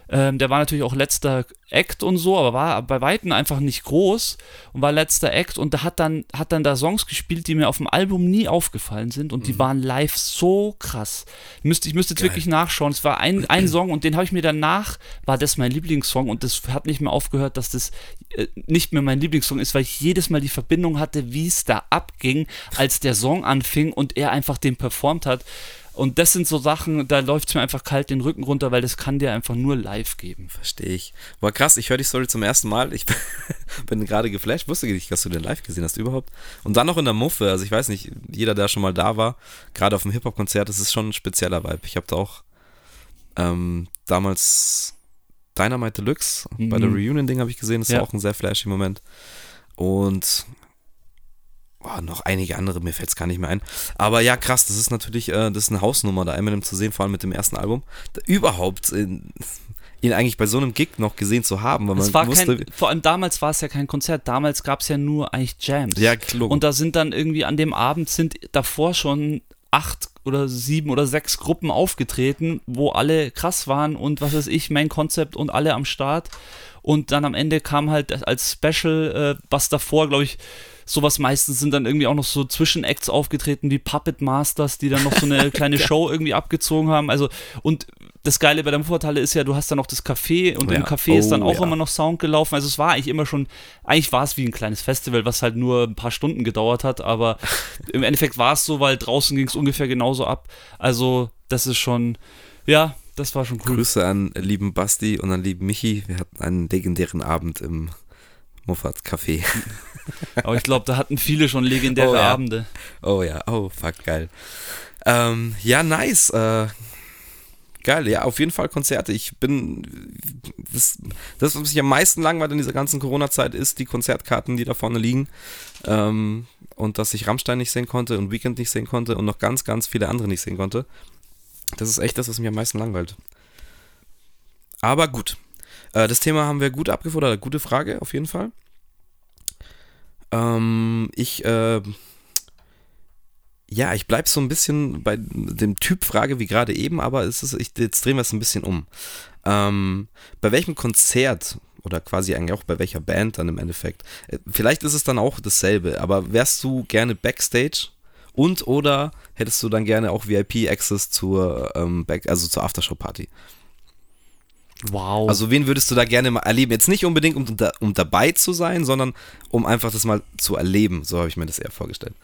ähm, der war natürlich auch letzter Act und so, aber war bei Weitem einfach nicht groß und war letzter Act und da hat dann, hat dann da Songs gespielt, die mir auf dem Album nie aufgefallen sind und die waren live so krass. Ich müsste, ich müsste jetzt Geil. wirklich nachschauen. Es war ein, ein Song und den habe ich mir danach, war das mein Lieblingssong und das hat nicht mehr aufgehört, dass das nicht mehr mein Lieblingssong ist, weil ich jedes Mal die Verbindung hatte, wie es da abging, als der Song anfing und er einfach den performt hat. Und das sind so Sachen, da läuft es mir einfach kalt den Rücken runter, weil das kann dir einfach nur live geben. Verstehe ich. Boah, krass, ich höre die Story zum ersten Mal. Ich bin gerade geflasht. Wusste nicht, dass du den live gesehen hast überhaupt. Und dann noch in der Muffe. Also ich weiß nicht, jeder, der schon mal da war, gerade auf dem Hip-Hop-Konzert, das ist schon ein spezieller Vibe. Ich habe da auch ähm, damals Dynamite Deluxe bei der Mhm. Reunion-Ding habe ich gesehen. Das Ja. auch ein sehr flashy Moment. Und boah, noch einige andere, mir fällt es gar nicht mehr ein. Aber ja, krass, das ist natürlich, äh, das ist eine Hausnummer, da Eminem zu sehen, vor allem mit dem ersten Album. Da, überhaupt in, ihn eigentlich bei so einem Gig noch gesehen zu haben, weil man Es war wusste, kein, vor allem damals war es ja kein Konzert, damals gab es ja nur eigentlich Jams. ja, klar. Und da sind dann irgendwie an dem Abend sind davor schon acht oder sieben oder sechs Gruppen aufgetreten, wo alle krass waren und was weiß ich, Main Concept und alle am Start. Und dann am Ende kam halt als Special, äh, was davor, glaube ich, sowas meistens sind dann irgendwie auch noch so Zwischenacts aufgetreten wie Puppet Masters, die dann noch so eine kleine Show irgendwie abgezogen haben. Also, und das Geile bei der Muffat-Halle ist ja, du hast dann noch das Café und Ja. im Café ist dann Oh, auch ja. immer noch Sound gelaufen. Also es war eigentlich immer schon, eigentlich war es wie ein kleines Festival, was halt nur ein paar Stunden gedauert hat, aber im Endeffekt war es so, weil draußen ging es ungefähr genauso ab. Also das ist schon, ja, das war schon cool. Grüße an lieben Basti und an lieben Michi. Wir hatten einen legendären Abend im Muffat Café. Aber ich glaube, da hatten viele schon legendäre Oh, ja. Abende. Oh ja, oh fuck, geil. Ähm, ja, nice. Äh, geil, ja, auf jeden Fall Konzerte. Ich bin, das, das was mich am meisten langweilt in dieser ganzen Corona-Zeit, ist die Konzertkarten, die da vorne liegen. Ähm, und dass ich Rammstein nicht sehen konnte und Weekend nicht sehen konnte und noch ganz, ganz viele andere nicht sehen konnte. Das ist echt das, was mich am meisten langweilt. Aber gut. Äh, das Thema haben wir gut abgefordert. Gute Frage, auf jeden Fall. Ähm, ich, äh, ja, ich bleibe so ein bisschen bei dem Typ Frage wie gerade eben, aber es ist, ich, jetzt drehen wir es ein bisschen um. Ähm, bei welchem Konzert oder quasi eigentlich auch bei welcher Band dann im Endeffekt. Äh, vielleicht ist es dann auch dasselbe, aber wärst du gerne Backstage und oder hättest du dann gerne auch VIP-Access zur, ähm, Back, also zur Aftershow-Party? Wow. Also wen würdest du da gerne mal erleben? Jetzt nicht unbedingt, um, um dabei zu sein, sondern um einfach das mal zu erleben. So habe ich mir das eher vorgestellt.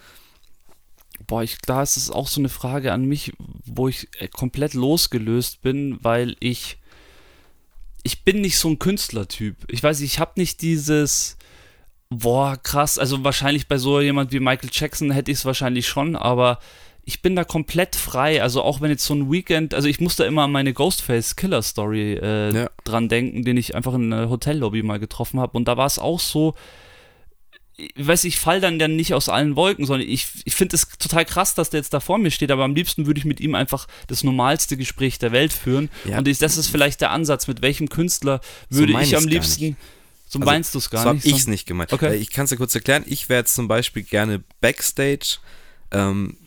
Boah, ich, da ist es auch so eine Frage an mich, wo ich äh, komplett losgelöst bin, weil ich ich bin nicht so ein Künstlertyp. Ich weiß, ich habe nicht dieses boah, krass, also wahrscheinlich bei so jemand wie Michael Jackson hätte ich es wahrscheinlich schon, aber ich bin da komplett frei. Also auch wenn jetzt so ein Weekend, also ich muss da immer an meine Ghostface Killer Story äh, ja. dran denken, den ich einfach in einer Hotellobby mal getroffen habe. Und da war es auch so, ich weiß, ich fall dann dann nicht aus allen Wolken, sondern ich, ich finde es total krass, dass der jetzt da vor mir steht, aber am liebsten würde ich mit ihm einfach das normalste Gespräch der Welt führen. Ja. Und ich, das ist vielleicht der Ansatz, mit welchem Künstler würde so ich am liebsten. So also, meinst du es gar so nicht? So habe ich es nicht gemeint. Okay. Ich kann es dir kurz erklären. Ich wäre jetzt zum Beispiel gerne Backstage ähm,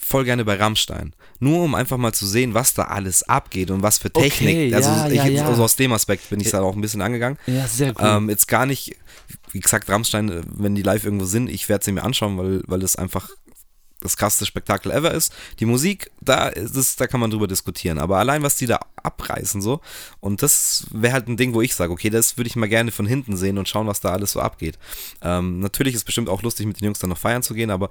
voll gerne bei Rammstein. Nur um einfach mal zu sehen, was da alles abgeht und was für Technik. Okay, also, ja, ich, ja, also aus dem Aspekt bin ich da auch ein bisschen angegangen. Ja, sehr cool. Ähm, jetzt gar nicht, wie gesagt, Rammstein, äh, wenn die live irgendwo sind, ich werde sie mir anschauen, weil, weil es einfach das krasseste Spektakel ever ist. Die Musik, da, ist, da kann man drüber diskutieren. Aber allein, was die da abreißen, so, und das wäre halt ein Ding, wo ich sage, okay, das würde ich mal gerne von hinten sehen und schauen, was da alles so abgeht. Ähm, natürlich ist es bestimmt auch lustig, mit den Jungs dann noch feiern zu gehen, aber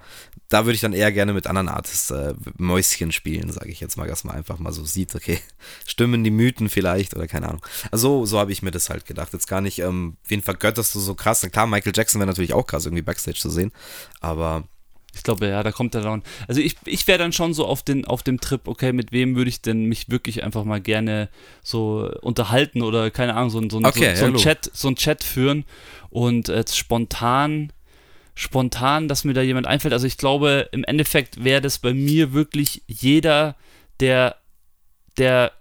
da würde ich dann eher gerne mit anderen Artists äh, Mäuschen spielen, sage ich jetzt mal, dass man einfach mal so sieht, okay, stimmen die Mythen vielleicht oder keine Ahnung. Also so, so habe ich mir das halt gedacht. Jetzt gar nicht, ähm, wen vergötterst du so krass? Klar, Michael Jackson wäre natürlich auch krass, irgendwie Backstage zu sehen, aber ich glaube, ja, da kommt er dann. Also ich, ich wäre dann schon so auf, den, auf dem Trip, okay, mit wem würde ich denn mich wirklich einfach mal gerne so unterhalten oder keine Ahnung, so, so, okay, so, so, ein, Chat, so ein Chat führen und äh, spontan, spontan, dass mir da jemand einfällt. Also ich glaube, im Endeffekt wäre das bei mir wirklich jeder, der, der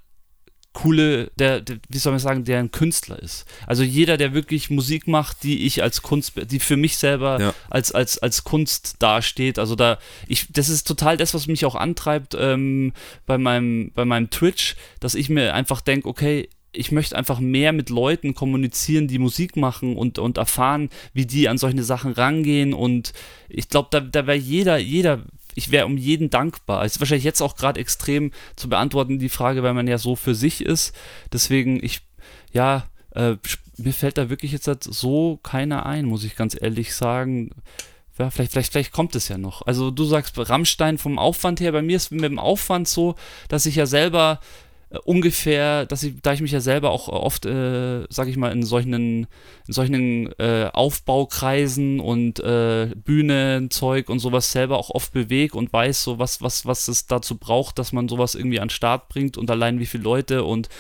coole, der, der, wie soll man sagen, der ein Künstler ist. Also jeder, der wirklich Musik macht, die ich als Kunst, die für mich selber ja. als, als, als Kunst dasteht. Also da, ich, das ist total das, was mich auch antreibt ähm, bei, meinem, bei meinem Twitch, dass ich mir einfach denke, okay, ich möchte einfach mehr mit Leuten kommunizieren, die Musik machen und, und erfahren, wie die an solche Sachen rangehen. Und ich glaube, da, da wäre jeder, jeder ich wäre um jeden dankbar. Es ist wahrscheinlich jetzt auch gerade extrem zu beantworten, die Frage, weil man ja so für sich ist. Deswegen, ich, ja, äh, mir fällt da wirklich jetzt halt so keiner ein, muss ich ganz ehrlich sagen. Ja, vielleicht, vielleicht, vielleicht kommt es ja noch. Also du sagst Rammstein vom Aufwand her, bei mir ist mit dem Aufwand so, dass ich ja selber ungefähr, dass ich, da ich mich ja selber auch oft, äh, sag ich mal, in solchen, in solchen äh, Aufbaukreisen und äh, Bühnenzeug und sowas selber auch oft bewege und weiß so, was, was, was es dazu braucht, dass man sowas irgendwie an den Start bringt und allein wie viele Leute und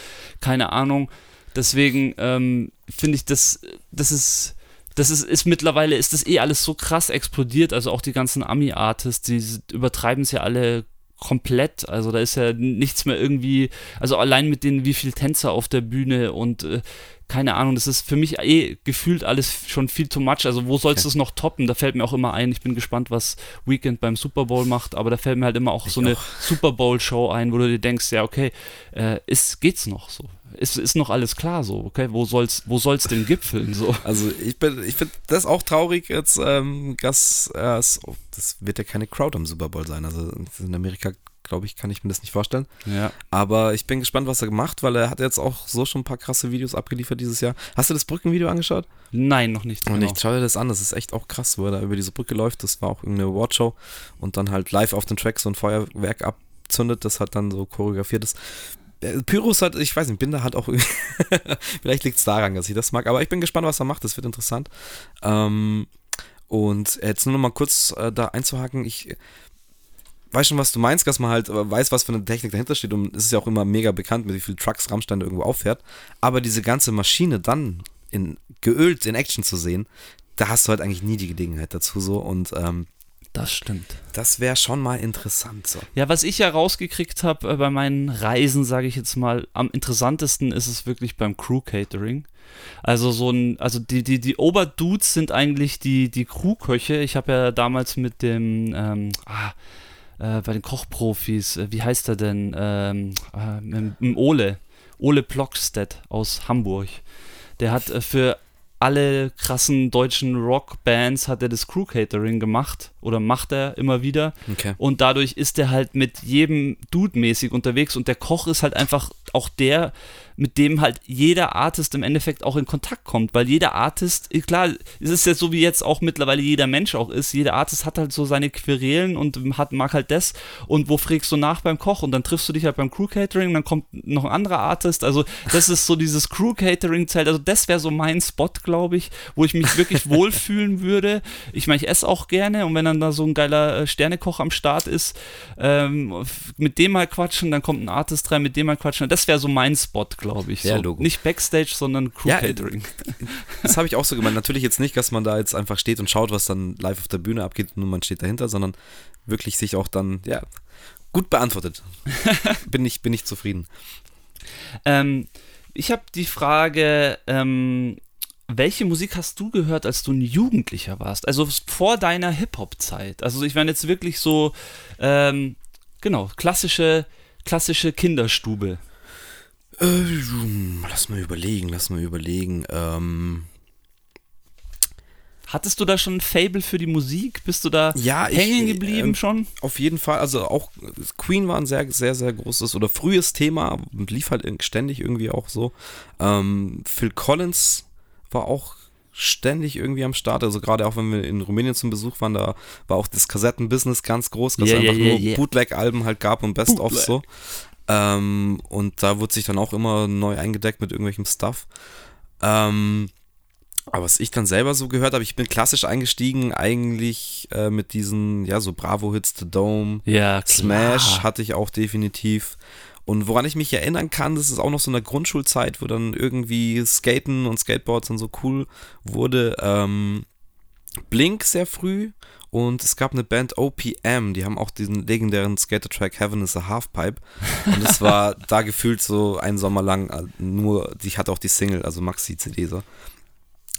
keine Ahnung. Deswegen ähm, finde ich, das, das ist das ist, ist mittlerweile, ist das eh alles so krass explodiert, also auch die ganzen Ami-Artists, die übertreiben es ja alle komplett. Also da ist ja nichts mehr irgendwie, also allein mit den wie viel Tänzer auf der Bühne und äh, keine Ahnung, das ist für mich eh gefühlt alles schon viel too much. Also wo sollst du es noch toppen? Da fällt mir auch immer ein, ich bin gespannt, was Weekend beim Super Bowl macht, aber da fällt mir halt immer auch ich so eine Super Bowl Show ein, wo du dir denkst, ja okay, äh, ist, geht's noch so? Ist, ist noch alles klar so, okay? Wo soll's, wo soll's denn gipfeln so? Also ich bin, ich finde das auch traurig jetzt, ähm, dass äh, das wird ja keine Crowd am Super Bowl sein. Also in Amerika, glaube ich, kann ich mir das nicht vorstellen. Ja. Aber ich bin gespannt, was er gemacht, weil er hat jetzt auch so schon ein paar krasse Videos abgeliefert dieses Jahr. Hast du das Brückenvideo angeschaut? Nein, noch nicht. Und genau. ich schau dir das an, das ist echt auch krass, wo er da über diese Brücke läuft. Das war auch irgendeine Awardshow und dann halt live auf den Track so ein Feuerwerk abzündet, das hat dann so choreografiert ist. Äh, Pyros hat, ich weiß nicht, Binder hat auch vielleicht liegt es daran, dass ich das mag, aber ich bin gespannt, was er macht, das wird interessant. Ähm, und jetzt nur noch mal kurz äh, da einzuhaken, ich weiß schon, was du meinst, dass man halt äh, weiß, was für eine Technik dahinter steht und es ist ja auch immer mega bekannt, mit wie vielen Trucks Rammstein irgendwo auffährt, aber diese ganze Maschine dann in, geölt in Action zu sehen, da hast du halt eigentlich nie die Gelegenheit dazu so und ähm, das stimmt. Das wäre schon mal interessant. So. Ja, was ich ja rausgekriegt habe äh, bei meinen Reisen, sage ich jetzt mal, am interessantesten ist es wirklich beim Crew Catering. Also so ein, also die, die, die Oberdudes sind eigentlich die, die Crewköche. Ich habe ja damals mit dem, ähm, ah, äh, bei den Kochprofis, äh, wie heißt er denn? Ähm, äh, mit, mit Ole, Ole Plockstedt aus Hamburg Der hat äh, für alle krassen deutschen Rockbands hat er das Crew Catering gemacht oder macht er immer wieder. Okay. Und dadurch ist er halt mit jedem Dude mäßig unterwegs und der Koch ist halt einfach auch der, mit dem halt jeder Artist im Endeffekt auch in Kontakt kommt, weil jeder Artist, klar, es ist ja so wie jetzt auch mittlerweile jeder Mensch auch ist, jeder Artist hat halt so seine Querelen und hat, mag halt das. Und wo fragst du nach beim Koch? Und dann triffst du dich halt beim Crew Catering, dann kommt noch ein anderer Artist, also das ist so dieses Crew Catering Zelt, also das wäre so mein Spot, glaube ich, wo ich mich wirklich wohlfühlen würde. Ich meine, ich esse auch gerne. Und wenn dann da so ein geiler äh, Sternekoch am Start ist, ähm, mit dem mal quatschen, dann kommt ein Artist rein, mit dem mal quatschen, das wäre so mein Spot, glaube ich. Ja, so, Logo. Nicht Backstage, sondern Crew Ja, Catering. Das habe ich auch so gemeint. Natürlich jetzt nicht, dass man da jetzt einfach steht und schaut, was dann live auf der Bühne abgeht und man steht dahinter, sondern wirklich sich auch dann, ja, gut beantwortet. bin, ich, bin ich zufrieden. Ähm, ich habe die Frage, ähm, welche Musik hast du gehört, als du ein Jugendlicher warst? Also vor deiner Hip-Hop-Zeit. Also ich meine jetzt wirklich so, ähm, genau, klassische, klassische Kinderstube. Äh, lass mal überlegen, lass mal überlegen. Ähm, Hattest du da schon ein Fable für die Musik? Bist du da Ja, ich, hängen geblieben ähm, schon? auf jeden Fall, also auch Queen war ein sehr, sehr, sehr großes oder frühes Thema und lief halt ständig irgendwie auch so. Ähm, Phil Collins war auch ständig irgendwie am Start, also gerade auch wenn wir in Rumänien zum Besuch waren, da war auch das Kassettenbusiness ganz groß, dass Ja, es einfach ja, nur ja. Bootleg-Alben halt gab und Best-ofs so. Ähm, und da wurde sich dann auch immer neu eingedeckt mit irgendwelchem Stuff. Ähm, aber was ich dann selber so gehört habe, ich bin klassisch eingestiegen, eigentlich äh, mit diesen, ja, so Bravo-Hits, The Dome, Ja. Smash hatte ich auch definitiv. Und woran ich mich erinnern kann, das ist auch noch so in der Grundschulzeit, wo dann irgendwie Skaten und Skateboards dann so cool wurde. Ähm, Blink sehr früh und es gab eine Band OPM, die haben auch diesen legendären Skater-Track Heaven is a Halfpipe. Und es war da gefühlt so einen Sommer lang äh, nur, ich hatte auch die Single, also Maxi-CD so.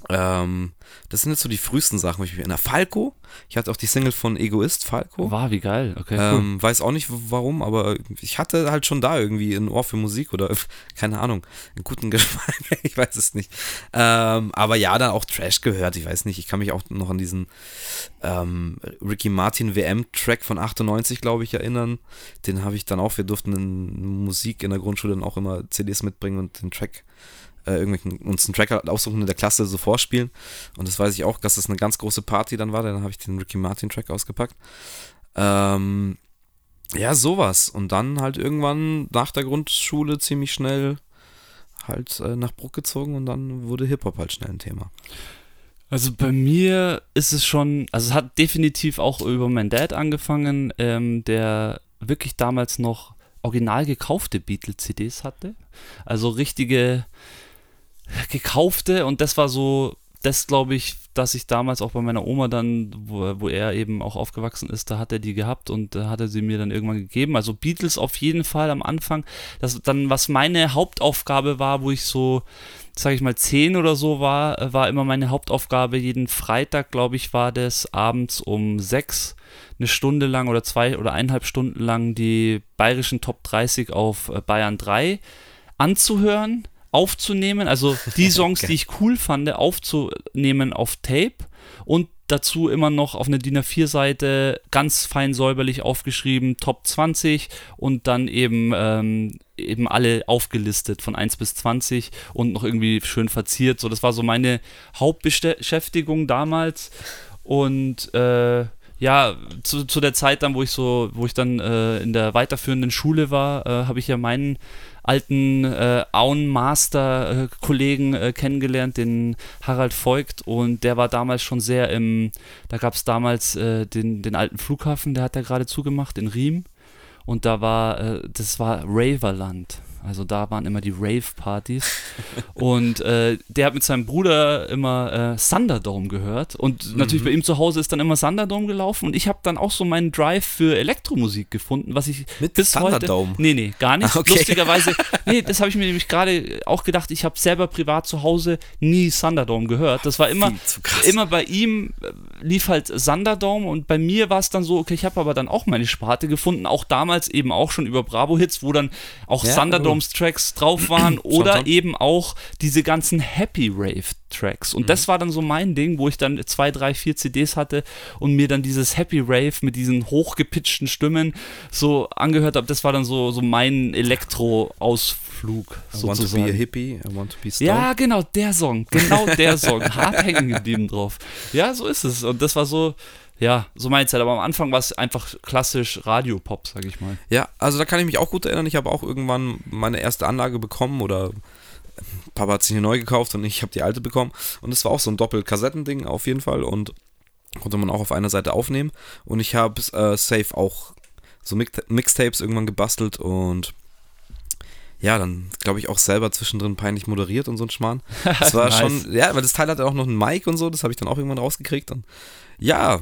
Ähm, das sind jetzt so die frühesten Sachen, wo ich mich erinnere. Falco, ich hatte auch die Single von Egoist, Falco. War wie geil. Okay, cool. Ähm, weiß auch nicht warum, aber ich hatte halt schon da irgendwie ein Ohr für Musik oder keine Ahnung, einen guten Geschmack, ich weiß es nicht. Ähm, aber ja, dann auch Trash gehört, ich weiß nicht, ich kann mich auch noch an diesen ähm, Ricky Martin WM-Track von 98, glaube ich, erinnern. Den habe ich dann auch, wir durften in Musik in der Grundschule dann auch immer CDs mitbringen und den Track äh, irgendwelchen, uns einen Track aussuchen in der Klasse so vorspielen. Und das weiß ich auch, dass das eine ganz große Party dann war. Dann habe ich den Ricky Martin Track ausgepackt. Ähm, ja, sowas. Und dann halt irgendwann nach der Grundschule ziemlich schnell halt äh, nach Bruck gezogen und dann wurde Hip-Hop halt schnell ein Thema. Also bei mir ist es schon, also es hat definitiv auch über meinen Dad angefangen, ähm, der wirklich damals noch original gekaufte Beatles-CDs hatte. Also richtige gekaufte und das war so, das glaube ich, dass ich damals auch bei meiner Oma dann, wo, wo er eben auch aufgewachsen ist, da hat er die gehabt und da hat er sie mir dann irgendwann gegeben. Also Beatles auf jeden Fall am Anfang. Das dann, was meine Hauptaufgabe war, wo ich so, sage ich mal, zehn oder so war, war immer meine Hauptaufgabe. Jeden Freitag, glaube ich, war das abends um sechs eine Stunde lang oder zwei oder eineinhalb Stunden lang die bayerischen Top 30 auf äh, Bayern 3 anzuhören, aufzunehmen, also die Songs, die ich cool fand, aufzunehmen auf Tape und dazu immer noch auf einer DIN A4-Seite ganz fein säuberlich aufgeschrieben, Top 20 und dann eben, ähm, eben alle aufgelistet von 1 bis 20 und noch irgendwie schön verziert. So, das war so meine Hauptbeschäftigung damals. Und äh, ja, zu, zu der Zeit dann, wo ich so, wo ich dann äh, in der weiterführenden Schule war, äh, habe ich ja meinen alten äh, Auen-Master-Kollegen äh, kennengelernt, den Harald Voigt, und der war damals schon sehr im, da gab es damals äh, den, den alten Flughafen, der hat er gerade zugemacht in Riem. Und da war, äh, das war Raverland. Also da waren immer die Rave-Partys. und äh, der hat mit seinem Bruder immer äh, Thunderdome gehört. Und natürlich bei ihm zu Hause ist dann immer Thunderdome gelaufen. Und ich habe dann auch so meinen Drive für Elektromusik gefunden, was ich Mit bis Thunderdome? heute. Nee, nee, gar nicht. Ah, okay. Lustigerweise, nee, das habe ich mir nämlich gerade auch gedacht. Ich habe selber privat zu Hause nie Thunderdome gehört. Das war immer, immer bei ihm äh, lief halt Thunderdome und bei mir war es dann so, okay, ich habe aber dann auch meine Sparte gefunden, auch damals eben auch schon über Bravo-Hits, wo dann auch Ja, Thunderdome Superdomes-Tracks drauf waren oder eben auch diese ganzen Happy Rave-Tracks. Und das war dann so mein Ding, wo ich dann zwei, drei, vier CDs hatte und mir dann dieses Happy Rave mit diesen hochgepitchten Stimmen so angehört habe. Das war dann so, so mein Elektro-Ausflug I want to sozusagen. be a hippie, I want to be stoned. Ja, genau, der Song. Genau der Song. Hart hängen geblieben drauf. Ja, so ist es. Und das war so, ja, so meine Zeit. Aber am Anfang war es einfach klassisch Radiopop, sag ich mal. Ja, also da kann ich mich auch gut erinnern. Ich habe auch irgendwann meine erste Anlage bekommen oder Papa hat sich eine neu gekauft und ich habe die alte bekommen. Und es war auch so ein Doppel-Kassettending auf jeden Fall und konnte man auch auf einer Seite aufnehmen. Und ich habe äh, safe auch so Mix Mixtapes irgendwann gebastelt und ja, dann glaube ich auch selber zwischendrin peinlich moderiert und so ein Schmarrn. Das war Nice. schon, ja, weil das Teil hatte auch noch einen Mic und so, das habe ich dann auch irgendwann rausgekriegt und ja,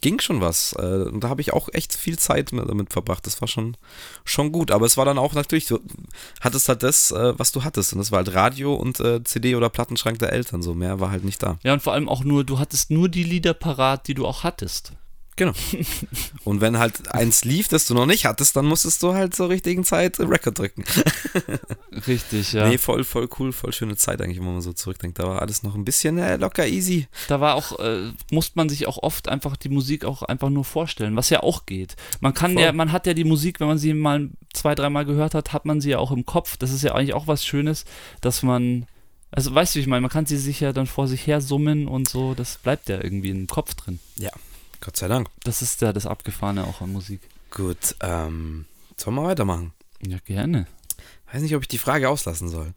ging schon was. Äh, Und da habe ich auch echt viel Zeit mit, damit verbracht. Das war schon, schon gut. Aber es war dann auch natürlich, du hattest halt das, äh, was du hattest. Und das war halt Radio und äh, CD oder Plattenschrank der Eltern. So mehr war halt nicht da. Ja, und vor allem auch nur, du hattest nur die Lieder parat, die du auch hattest. Genau. Und wenn halt eins lief, das du noch nicht hattest, dann musstest du halt zur richtigen Zeit Record drücken. Richtig, ja. Nee, voll, voll cool, voll schöne Zeit eigentlich, wenn man so zurückdenkt. Da war alles noch ein bisschen äh, locker easy. Da war auch, äh, musste man sich auch oft einfach die Musik auch einfach nur vorstellen, was ja auch geht. Man kann Voll. ja, man hat ja die Musik, wenn man sie mal zwei, dreimal gehört hat, hat man sie ja auch im Kopf. Das ist ja eigentlich auch was Schönes, dass man, also weißt du, wie ich meine, man kann sie sich ja dann vor sich her summen und so, das bleibt ja irgendwie im Kopf drin. Ja, Gott sei Dank. Das ist ja das Abgefahrene auch an Musik. Gut, ähm, sollen wir weitermachen? Ja, gerne. Weiß nicht, ob ich die Frage auslassen soll.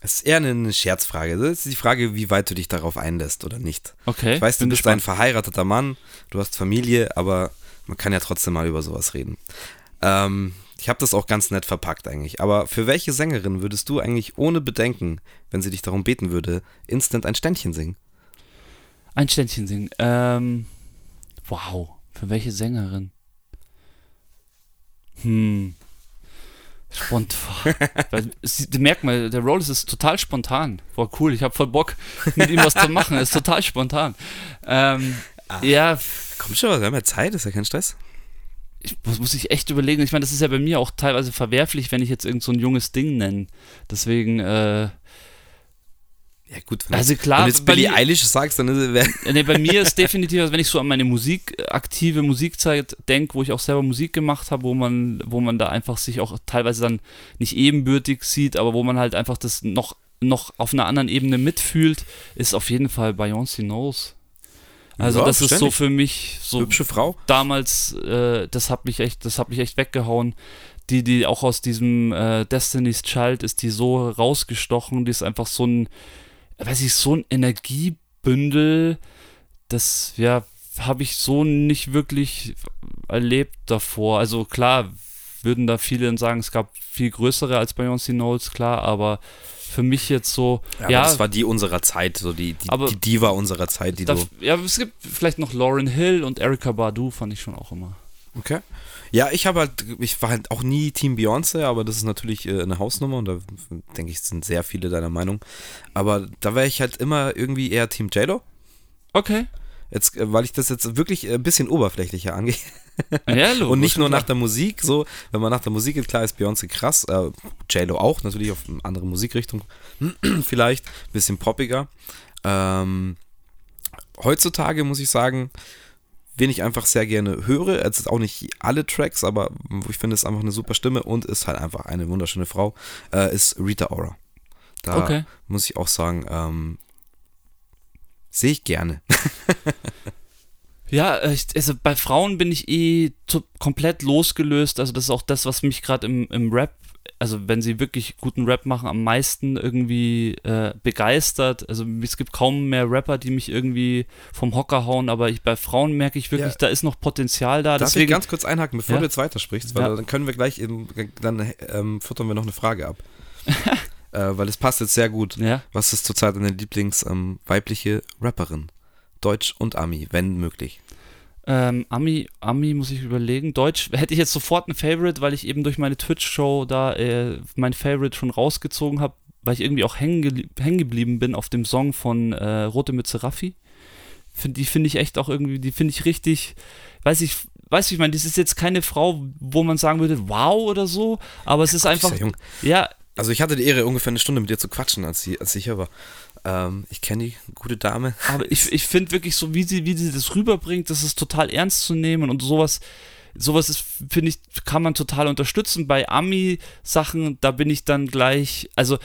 Es ist eher eine Scherzfrage. Das ist die Frage, wie weit du dich darauf einlässt oder nicht. Okay. Ich weiß, du bist ein gespannt. verheirateter Mann, du hast Familie, aber man kann ja trotzdem mal über sowas reden. Ähm, ich habe das auch ganz nett verpackt eigentlich. Aber für welche Sängerin würdest du eigentlich ohne Bedenken, wenn sie dich darum beten würde, instant ein Ständchen singen? Ein Ständchen singen. Ähm, wow. Für welche Sängerin? Hm. Spontan. Merkt mal, der Rolls ist total spontan. Boah, cool, ich habe voll Bock, mit ihm was zu machen. Er ist total spontan. Ähm, Ja, Komm schon, wir haben ja Zeit, ist ja kein Stress. ich muss, muss ich echt überlegen. Ich meine, das ist ja bei mir auch teilweise verwerflich, wenn ich jetzt irgend so ein junges Ding nenne. Deswegen, äh, Ja gut, wenn, Also du, klar, wenn du jetzt Billie mir- Eilish sagst, dann ist es... Nee, bei mir ist definitiv, also wenn ich so an meine Musik, aktive Musikzeit denke, wo ich auch selber Musik gemacht habe, wo man, wo man da einfach sich auch teilweise dann nicht ebenbürtig sieht, aber wo man halt einfach das noch, noch auf einer anderen Ebene mitfühlt, ist auf jeden Fall Beyoncé Knows. Also Ja, das ist so für mich so Hübsche Frau. damals, äh, das hat mich echt, das hat mich echt weggehauen. Die, die auch aus diesem äh, Destiny's Child ist die so rausgestochen, die ist einfach so ein, weiß ich, so ein Energiebündel, das, ja, habe ich so nicht wirklich erlebt davor. Also klar, würden da viele sagen, es gab viel größere als Beyoncé Knowles, klar, aber für mich jetzt so, Ja, ja, aber das war die unserer Zeit, so die, die, Aber- die Diva unserer Zeit, die da, du... ja, es gibt vielleicht noch Lauren Hill und Erika Badu, fand ich schon auch immer. Okay. Ja, ich habe halt, ich war halt auch nie Team Beyoncé, aber das ist natürlich äh, eine Hausnummer und da denke ich, sind sehr viele deiner Meinung. Aber da wäre ich halt immer irgendwie eher Team JLo. Okay. Jetzt, äh, weil ich das jetzt wirklich ein bisschen oberflächlicher angehe. Ja, logisch, Und nicht nur klar. nach der Musik, so, wenn man nach der Musik geht, klar ist Beyoncé krass, äh, JLo auch, natürlich auf eine andere Musikrichtung, vielleicht, bisschen poppiger. Ähm, heutzutage muss ich sagen, wen ich einfach sehr gerne höre, jetzt auch nicht alle Tracks, aber wo ich finde, ist einfach eine super Stimme und ist halt einfach eine wunderschöne Frau, äh, ist Rita Ora. Da Okay. muss ich auch sagen, ähm, sehe ich gerne. Ja, also bei Frauen bin ich eh komplett losgelöst. Also das ist auch das, was mich gerade im, im Rap, also wenn sie wirklich guten Rap machen, am meisten irgendwie äh, begeistert. Also es gibt kaum mehr Rapper, die mich irgendwie vom Hocker hauen, aber ich, bei Frauen merke ich wirklich, Ja. da ist noch Potenzial da. Darf ich Deswegen, ganz kurz einhaken, bevor Ja. du jetzt weitersprichst, weil Ja. dann können wir gleich, eben, dann ähm, futtern wir noch eine Frage ab. äh, weil es passt jetzt sehr gut. Was ist zurzeit deine Lieblings ähm, weibliche Rapperin? Deutsch und Ami, wenn möglich. Ähm, Ami, Ami muss ich überlegen. Deutsch hätte ich jetzt sofort ein Favorite, weil ich eben durch meine Twitch-Show da äh, mein Favorite schon rausgezogen habe, weil ich irgendwie auch hängen, geblieben bin auf dem Song von äh, Rote Mütze Raffi. Find, die finde ich echt auch irgendwie, die finde ich richtig, weiß ich, weißt du, ich meine, das ist jetzt keine Frau, wo man sagen würde, wow oder so, aber es ist Gott, einfach, ist ja jung. ja, Also ich hatte die Ehre, ungefähr eine Stunde mit dir zu quatschen, als sie, als ich hier war. Ähm, ich kenne die gute Dame. aber ich, ich finde wirklich so, wie sie, wie sie das rüberbringt, das ist total ernst zu nehmen und sowas, sowas ist, finde ich, kann man total unterstützen. Bei Ami-Sachen, da bin ich dann gleich, also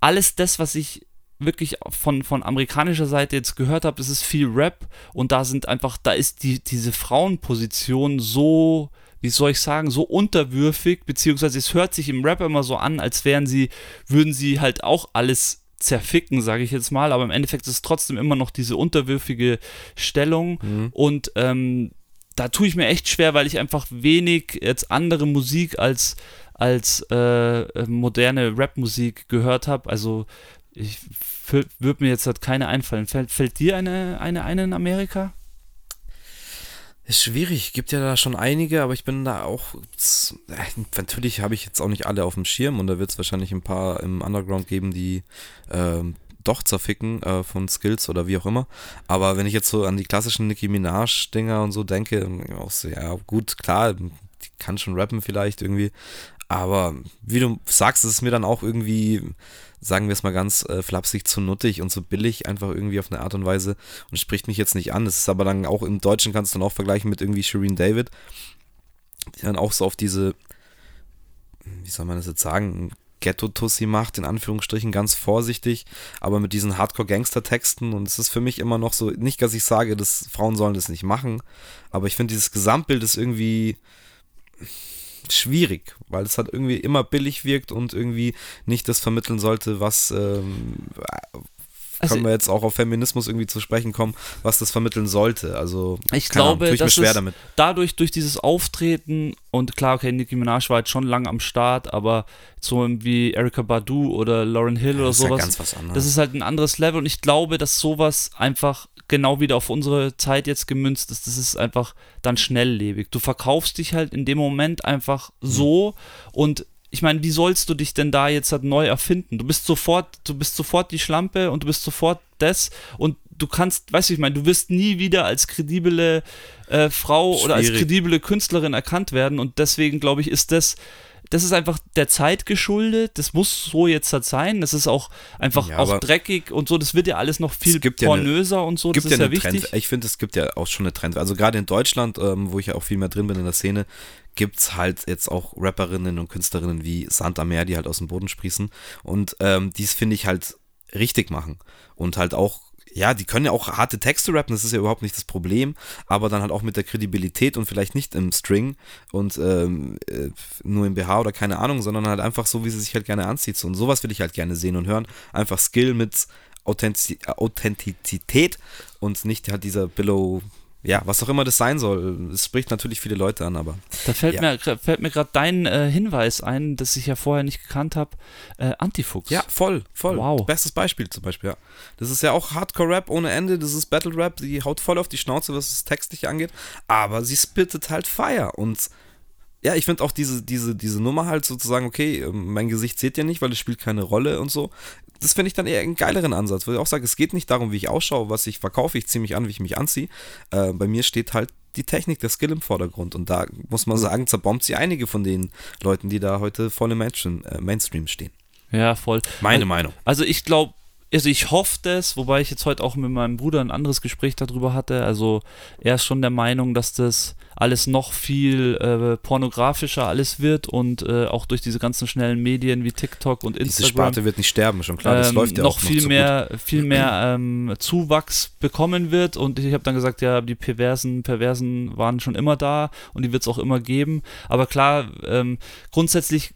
alles das, was ich wirklich von, von amerikanischer Seite jetzt gehört habe, das ist viel Rap und da sind einfach, da ist die, diese Frauenposition so, wie soll ich sagen, so unterwürfig, beziehungsweise es hört sich im Rap immer so an, als wären sie, würden sie halt auch alles zerficken, sage ich jetzt mal, aber im Endeffekt ist es trotzdem immer noch diese unterwürfige Stellung und ähm, da tue ich mir echt schwer, weil ich einfach wenig jetzt andere Musik als, als äh, äh, moderne Rap-Musik gehört habe. Also ich würde mir jetzt halt keine einfallen. Fällt, fällt dir eine, eine ein in Amerika? Ist schwierig, gibt ja da schon einige, aber ich bin da auch. äh, Natürlich habe ich jetzt auch nicht alle auf dem Schirm und da wird es wahrscheinlich ein paar im Underground geben, die ähm, doch zerficken äh, von Skills oder wie auch immer. Aber wenn ich jetzt so an die klassischen Nicki Minaj-Dinger und so denke, auch so, ja, gut, klar, die kann schon rappen vielleicht irgendwie. Aber wie du sagst, ist es mir dann auch irgendwie, sagen wir es mal ganz äh, flapsig, zu nuttig und so billig, einfach irgendwie auf eine Art und Weise und spricht mich jetzt nicht an. Das ist aber dann auch im Deutschen kannst du dann auch vergleichen mit irgendwie Shireen David, die dann auch so auf diese, wie soll man das jetzt sagen, Ghetto-Tussi macht, in Anführungsstrichen ganz vorsichtig, aber mit diesen Hardcore-Gangster-Texten und es ist für mich immer noch so, nicht, dass ich sage, dass Frauen sollen das nicht machen, aber ich finde dieses Gesamtbild ist irgendwie schwierig, weil es halt irgendwie immer billig wirkt und irgendwie nicht das vermitteln sollte, was ähm, Also- können wir jetzt auch auf Feminismus irgendwie zu sprechen kommen, was das vermitteln sollte. Also Ich Ahnung, glaube, tue ich dass schwer damit. dadurch, durch dieses Auftreten und klar, okay, Nicki Minaj war jetzt schon lange am Start, aber so wie Erika Badu oder Lauren Hill oder ja sowas, ganz was anderes. das ist halt ein anderes Level und ich glaube, dass sowas einfach genau wieder auf unsere Zeit jetzt gemünzt ist. Das ist einfach dann schnelllebig. Du verkaufst dich halt in dem Moment einfach Mhm. so und ich meine, wie sollst du dich denn da jetzt halt neu erfinden? Du bist sofort, du bist sofort die Schlampe und du bist sofort das und du kannst, weißt du, ich meine, du wirst nie wieder als kredible äh, Frau oder als Schwierig. kredible Künstlerin erkannt werden und deswegen glaube ich, ist das das ist einfach der Zeit geschuldet, das muss so jetzt halt sein, das ist auch einfach Ja, auch dreckig und so, das wird ja alles noch viel gibt ja eine- pornöser und so, gibt das ja ist ja eine wichtig. Trend. Ich finde, es gibt ja auch schon eine Trend. Also gerade in Deutschland, ähm, wo ich ja auch viel mehr drin bin in der Szene, gibt es halt jetzt auch Rapperinnen und Künstlerinnen wie Sand am Meer, die halt aus dem Boden sprießen. Und ähm, dies finde ich halt richtig machen. Und halt auch, ja, die können ja auch harte Texte rappen, das ist ja überhaupt nicht das Problem, aber dann halt auch mit der Kredibilität und vielleicht nicht im String und ähm, äh, nur im BH oder keine Ahnung, sondern halt einfach so, wie sie sich halt gerne anzieht. Und sowas will ich halt gerne sehen und hören. Einfach Skill mit Authentiz Authentizität und nicht halt dieser Billow, ja, was auch immer das sein soll. Es spricht natürlich viele Leute an, aber Da fällt Ja. mir, fällt mir gerade dein äh, Hinweis ein, das ich ja vorher nicht gekannt habe. Äh, Antifuchs. ja, voll, voll. Wow. Bestes Beispiel zum Beispiel, ja. Das ist ja auch Hardcore-Rap ohne Ende, das ist Battle-Rap, die haut voll auf die Schnauze, was das Textliche angeht, aber sie spittet halt Fire und ja, ich finde auch diese, diese, diese Nummer halt sozusagen, okay, ähm, mein Gesicht seht ihr nicht, weil es spielt keine Rolle und so. Das finde ich dann eher einen geileren Ansatz, weil ich auch sage, es geht nicht darum, wie ich ausschaue, was ich verkaufe, ich ziehe mich an, wie ich mich anziehe. Äh, bei mir steht halt die Technik, der Skill im Vordergrund und da muss man sagen, zerbombt sie einige von den Leuten, die da heute voll im Mainstream, äh, Mainstream stehen. Ja, voll. Meine Al- Meinung. Also ich glaube, also ich hoffe das, wobei ich jetzt heute auch mit meinem Bruder ein anderes Gespräch darüber hatte. Also er ist schon der Meinung, dass das alles noch viel äh, pornografischer alles wird und äh, auch durch diese ganzen schnellen Medien wie TikTok und Diese Instagram Sparte wird nicht sterben, schon klar, das ähm, läuft ja noch auch viel noch zu mehr, viel mehr ähm, Zuwachs bekommen wird. Und ich habe dann gesagt, ja, die Perversen, Perversen waren schon immer da und die wird es auch immer geben. Aber klar, ähm, grundsätzlich,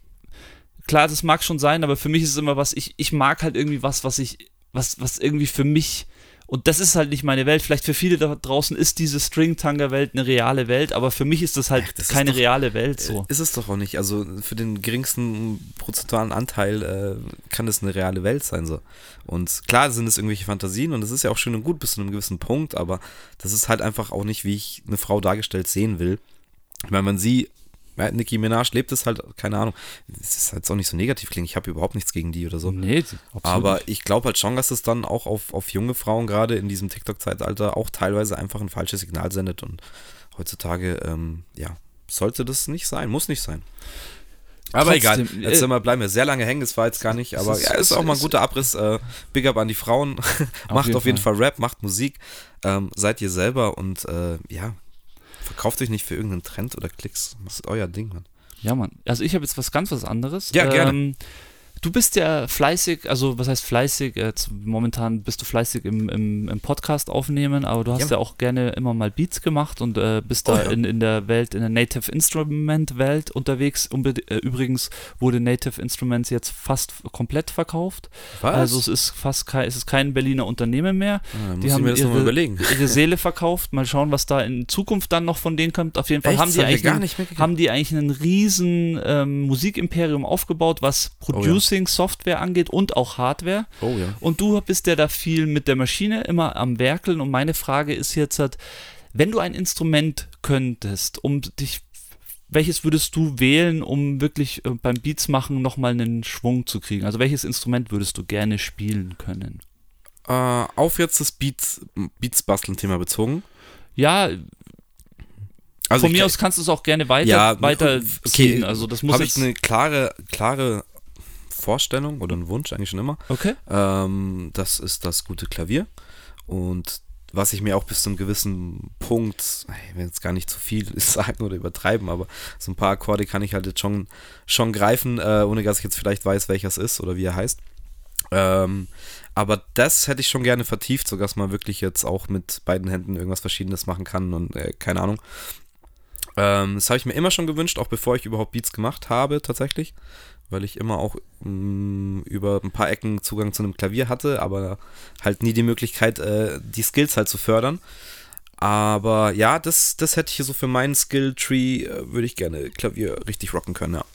klar, das mag schon sein, aber für mich ist es immer was, ich, ich mag halt irgendwie was, was ich, was, was irgendwie für mich. Und das ist halt nicht meine Welt. Vielleicht für viele da draußen ist diese String-Tanger-Welt eine reale Welt, aber für mich ist das halt Ach, das keine doch- reale Welt so. Gut. Ist es doch auch nicht. Also für den geringsten prozentualen Anteil äh, kann es eine reale Welt sein. So. Und klar sind es irgendwelche Fantasien und es ist ja auch schön und gut bis zu einem gewissen Punkt, aber das ist halt einfach auch nicht, wie ich eine Frau dargestellt sehen will. Weil man sie, ja, Nicki Minaj lebt es halt, keine Ahnung, es ist halt auch nicht so negativ klingen, ich habe überhaupt nichts gegen die oder so. Nee, absolut Aber ich glaube halt schon, dass es dann auch auf, auf junge Frauen gerade in diesem TikTok-Zeitalter auch teilweise einfach ein falsches Signal sendet und heutzutage, ähm, ja, sollte das nicht sein, muss nicht sein. Aber Trotzdem, egal, jetzt äh, wir, bleiben wir sehr lange hängen, das war jetzt gar nicht, aber ist, ja, ist auch mal ein guter Abriss. Äh, Big up an die Frauen, macht auf jeden, auf jeden Fall. Fall. Rap, macht Musik, ähm, seid ihr selber und äh, ja, verkauft euch nicht für irgendeinen Trend oder Klicks, das ist euer Ding, Mann. Ja, Mann. Also ich habe jetzt was ganz was anderes. Ja, gerne. Du bist ja fleißig, also was heißt fleißig? Jetzt, momentan bist du fleißig im, im, im, Podcast aufnehmen, aber du hast ja. ja auch gerne immer mal Beats gemacht und äh, bist oh, da ja. in, in der Welt, in der Native Instrument Welt unterwegs. Äh, übrigens wurde Native Instruments jetzt fast komplett verkauft. Was? Also es ist fast kein, es ist kein Berliner Unternehmen mehr. Ah, die haben ihre, ihre, Seele verkauft. Mal schauen, was da in Zukunft dann noch von denen kommt. Auf jeden Fall Echt? haben die, eigentlich haben die eigentlich ein riesen ähm, Musikimperium aufgebaut, was Producer Producing-Software angeht und auch Hardware. Oh ja. Und du bist ja da viel mit der Maschine immer am Werkeln. Und meine Frage ist jetzt halt, wenn du ein Instrument könntest, um dich welches würdest du wählen, um wirklich äh, beim Beats machen nochmal einen Schwung zu kriegen? Also welches Instrument würdest du gerne spielen können? Äh, auf jetzt das Beats, Beats basteln Thema bezogen. Ja, also von mir aus kannst du es auch gerne weiter, ja, weiter okay, Also das muss Habe ich eine klare, klare Vorstellung oder ein Wunsch eigentlich schon immer. Okay. Ähm, das ist das gute Klavier. Und was ich mir auch bis zu einem gewissen Punkt, ich will jetzt gar nicht zu viel sagen oder übertreiben, aber so ein paar Akkorde kann ich halt jetzt schon, schon greifen, äh, ohne dass ich jetzt vielleicht weiß, welcher es ist oder wie er heißt. Ähm, aber das hätte ich schon gerne vertieft, sodass man wirklich jetzt auch mit beiden Händen irgendwas Verschiedenes machen kann und äh, keine Ahnung. Ähm, das habe ich mir immer schon gewünscht, auch bevor ich überhaupt Beats gemacht habe, tatsächlich weil ich immer auch mh, mm, über ein paar Ecken Zugang zu einem Klavier hatte, aber halt nie die Möglichkeit, äh, die Skills halt zu fördern. Aber ja, das, das hätte ich so für meinen Skill-Tree, äh, würde ich gerne Klavier richtig rocken können, ja.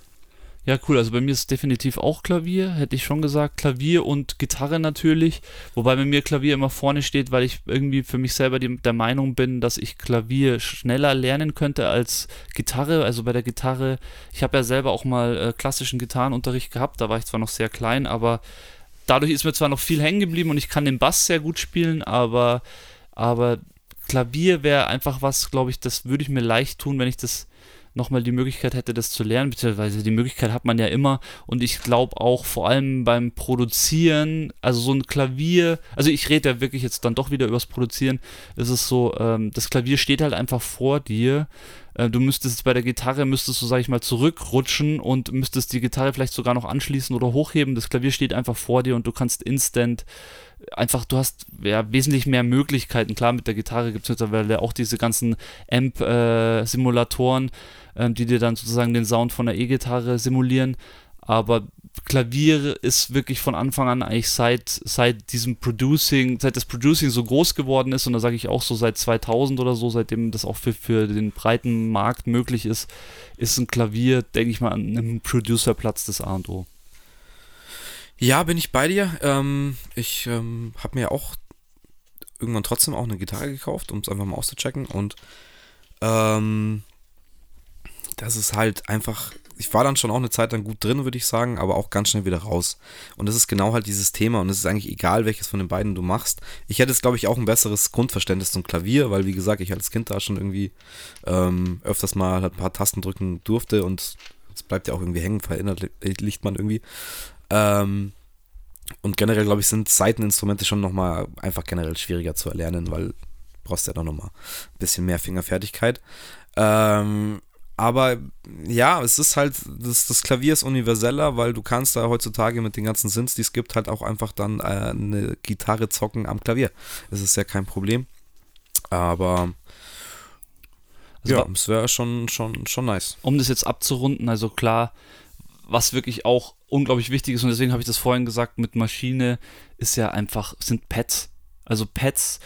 Ja, cool. Also bei mir ist definitiv auch Klavier, hätte ich schon gesagt. Klavier und Gitarre natürlich. Wobei bei mir Klavier immer vorne steht, weil ich irgendwie für mich selber die, der Meinung bin, dass ich Klavier schneller lernen könnte als Gitarre. Also bei der Gitarre, ich habe ja selber auch mal äh, klassischen Gitarrenunterricht gehabt. Da war ich zwar noch sehr klein, aber dadurch ist mir zwar noch viel hängen geblieben und ich kann den Bass sehr gut spielen, aber, aber Klavier wäre einfach was, glaube ich, das würde ich mir leicht tun, wenn ich das nochmal die Möglichkeit hätte, das zu lernen, beziehungsweise die Möglichkeit hat man ja immer. Und ich glaube auch vor allem beim Produzieren, also so ein Klavier, also ich rede ja wirklich jetzt dann doch wieder übers Produzieren, ist es so, ähm, das Klavier steht halt einfach vor dir. Äh, du müsstest bei der Gitarre, müsstest du, sag ich mal, zurückrutschen und müsstest die Gitarre vielleicht sogar noch anschließen oder hochheben. Das Klavier steht einfach vor dir und du kannst instant einfach, du hast ja wesentlich mehr Möglichkeiten. Klar, mit der Gitarre gibt es mittlerweile auch diese ganzen Amp-Simulatoren. Äh, ähm, die dir dann sozusagen den Sound von der E-Gitarre simulieren. Aber Klavier ist wirklich von Anfang an eigentlich seit, seit diesem Producing, seit das Producing so groß geworden ist, und da sage ich auch so seit 2000 oder so, seitdem das auch für, für den breiten Markt möglich ist, ist ein Klavier, denke ich mal, an einem Producerplatz des A und O. Ja, bin ich bei dir. Ähm, ich ähm, habe mir auch irgendwann trotzdem auch eine Gitarre gekauft, um es einfach mal auszuchecken und ähm, das ist halt einfach, ich war dann schon auch eine Zeit lang gut drin, würde ich sagen, aber auch ganz schnell wieder raus. Und das ist genau halt dieses Thema und es ist eigentlich egal, welches von den beiden du machst. Ich hätte jetzt, glaube ich, auch ein besseres Grundverständnis zum Klavier, weil, wie gesagt, ich als Kind da schon irgendwie ähm, öfters mal ein paar Tasten drücken durfte und es bleibt ja auch irgendwie hängen, verinnerlicht man irgendwie. Ähm, und generell, glaube ich, sind Seiteninstrumente schon nochmal einfach generell schwieriger zu erlernen, weil du brauchst ja dann nochmal ein bisschen mehr Fingerfertigkeit. Ähm, aber ja, es ist halt, das, das Klavier ist universeller, weil du kannst da heutzutage mit den ganzen Synths, die es gibt, halt auch einfach dann äh, eine Gitarre zocken am Klavier. Das ist ja kein Problem. Aber also, ja, es wäre schon, schon, schon nice. Um das jetzt abzurunden, also klar, was wirklich auch unglaublich wichtig ist, und deswegen habe ich das vorhin gesagt, mit Maschine ist ja einfach, sind Pads. Also Pads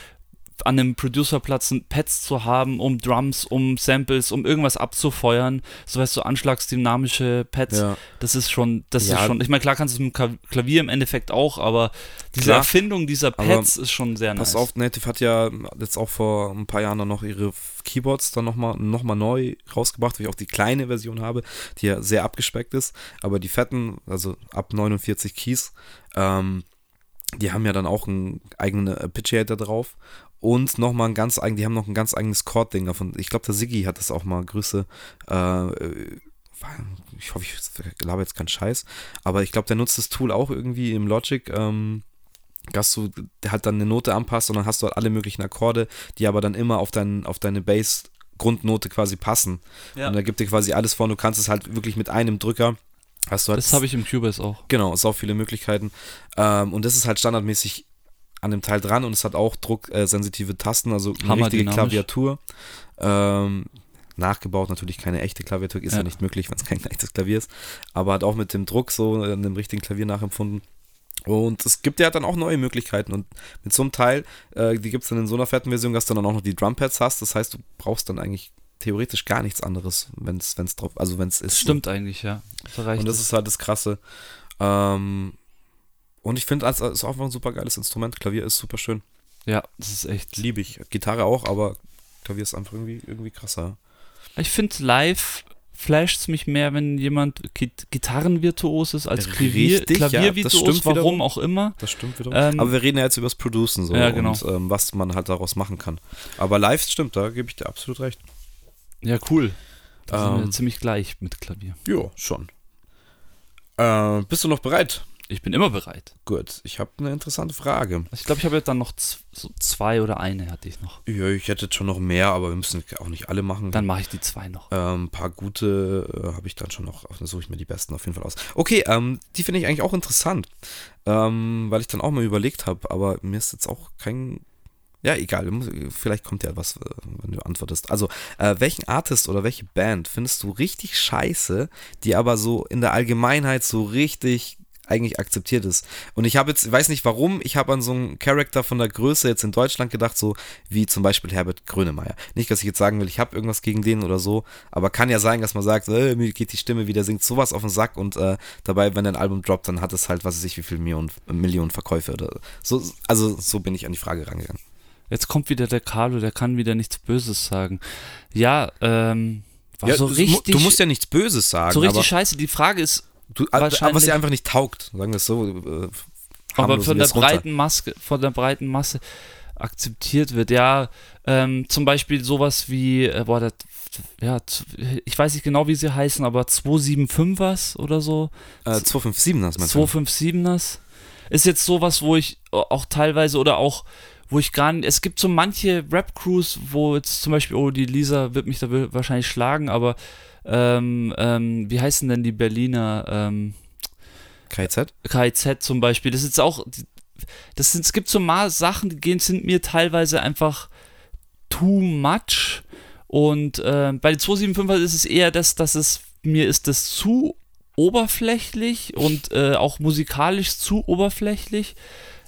an einem Producerplatz Pads zu haben, um Drums, um Samples, um irgendwas abzufeuern, so weißt du, anschlagsdynamische Pads, ja. das ist schon, das ja. ist schon, ich meine, klar kannst du es mit dem Klavier im Endeffekt auch, aber diese klar, Erfindung dieser Pads ist schon sehr nice. Pass auf, Native hat ja jetzt auch vor ein paar Jahren dann noch ihre Keyboards dann nochmal noch mal neu rausgebracht, weil ich auch die kleine Version habe, die ja sehr abgespeckt ist, aber die fetten, also ab 49 Keys, ähm, die haben ja dann auch einen eigenen Arpeggiator drauf und nochmal ein ganz eigen, die haben noch ein ganz eigenes Chord-Ding davon. Ich glaube, der Siggi hat das auch mal. Grüße. Äh, ich hoffe, ich glaube jetzt keinen Scheiß, aber ich glaube, der nutzt das Tool auch irgendwie im Logic. Ähm, dass du halt dann eine Note anpasst und dann hast du halt alle möglichen Akkorde, die aber dann immer auf, dein, auf deine Bass-Grundnote quasi passen. Ja. Und da gibt dir quasi alles vor und du kannst es halt wirklich mit einem Drücker. Hast du halt das habe ich im Cubase auch. Genau, sau viele Möglichkeiten. Ähm, und das ist halt standardmäßig an dem Teil dran und es hat auch drucksensitive äh, Tasten, also eine richtige Klaviatur. Ähm, nachgebaut, natürlich keine echte Klaviatur, ist ja, ja nicht möglich, wenn es kein echtes Klavier ist, aber hat auch mit dem Druck so in einem richtigen Klavier nachempfunden. Und es gibt ja dann auch neue Möglichkeiten und mit so einem Teil, äh, die gibt es dann in so einer fetten Version, dass du dann auch noch die Drumpads hast, das heißt, du brauchst dann eigentlich theoretisch gar nichts anderes, wenn es drauf, also wenn es ist. Stimmt eigentlich, ja. Das und das ist halt das Krasse. Ähm, und ich finde, es ist auch ein super geiles Instrument. Klavier ist super schön. Ja, das ist echt. Liebe ich. Gitarre auch, aber Klavier ist einfach irgendwie, irgendwie krasser. Ich finde live flasht es mich mehr, wenn jemand Gitarrenvirtuos ist als Klavier, Richtig, Klaviervirtuos, ja, warum wiederum. auch immer. Das stimmt wiederum. Ähm, Aber wir reden ja jetzt über das Producen so ja, genau. und ähm, was man halt daraus machen kann. Aber live stimmt, da gebe ich dir absolut recht. Ja, cool. Da ähm, sind wir ähm, ziemlich gleich mit Klavier. Ja, schon. Äh, bist du noch bereit? Ich bin immer bereit. Gut, ich habe eine interessante Frage. Ich glaube, ich habe jetzt dann noch so zwei oder eine hatte ich noch. Ja, ich hätte jetzt schon noch mehr, aber wir müssen auch nicht alle machen. Dann mache ich die zwei noch. Ähm, ein paar gute äh, habe ich dann schon noch. Dann suche ich mir die besten auf jeden Fall aus. Okay, ähm, die finde ich eigentlich auch interessant, ähm, weil ich dann auch mal überlegt habe, aber mir ist jetzt auch kein ja, egal. Vielleicht kommt ja was, äh, wenn du antwortest. Also, äh, welchen Artist oder welche Band findest du richtig scheiße, die aber so in der Allgemeinheit so richtig eigentlich akzeptiert ist. Und ich habe jetzt, weiß nicht warum, ich habe an so einen Charakter von der Größe jetzt in Deutschland gedacht, so wie zum Beispiel Herbert Grönemeyer. Nicht, dass ich jetzt sagen will, ich habe irgendwas gegen den oder so, aber kann ja sein, dass man sagt, äh, mir geht die Stimme wieder, singt sowas auf den Sack und äh, dabei, wenn ein Album droppt, dann hat es halt, was weiß ich, wie viele Millionen, Millionen Verkäufe oder so. Also so bin ich an die Frage rangegangen. Jetzt kommt wieder der Carlo, der kann wieder nichts Böses sagen. Ja, ähm, war ja, so richtig. Du musst ja nichts Böses sagen. So richtig scheiße. Die Frage ist, Du, was dir einfach nicht taugt, sagen wir es so. Äh, aber von der breiten Maske, von der breiten Masse akzeptiert wird. Ja, ähm, zum Beispiel sowas wie, äh, boah, das, ja, ich weiß nicht genau, wie sie heißen, aber 275ers oder so. Äh, 257ers, meinst du? 257ers. Ist jetzt sowas, wo ich auch teilweise oder auch, wo ich gar nicht, es gibt so manche Rap-Crews, wo jetzt zum Beispiel, oh, die Lisa wird mich da wahrscheinlich schlagen, aber ähm, ähm, wie heißen denn die Berliner? Ähm, KZ? KZ zum Beispiel. Das ist auch, das sind, es gibt so mal Sachen, die gehen, sind mir teilweise einfach too much. Und äh, bei den 275 ist es eher das, dass es mir ist das zu oberflächlich und äh, auch musikalisch zu oberflächlich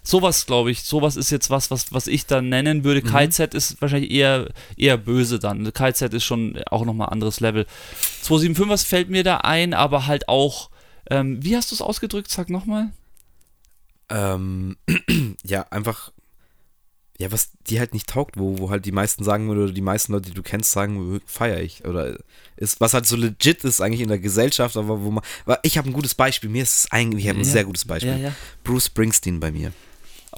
sowas, glaube ich, sowas ist jetzt was, was, was ich dann nennen würde. Mhm. KZ ist wahrscheinlich eher, eher böse dann. KZ ist schon auch nochmal anderes Level. 275, was fällt mir da ein, aber halt auch, ähm, wie hast du es ausgedrückt? Sag nochmal. Ähm, ja, einfach, ja, was die halt nicht taugt, wo, wo halt die meisten sagen oder die meisten Leute, die du kennst, sagen, feiere ich. Oder ist, was halt so legit ist eigentlich in der Gesellschaft, aber wo man, ich habe ein gutes Beispiel, mir ist es eigentlich, ich habe ein ja. sehr gutes Beispiel. Ja, ja. Bruce Springsteen bei mir.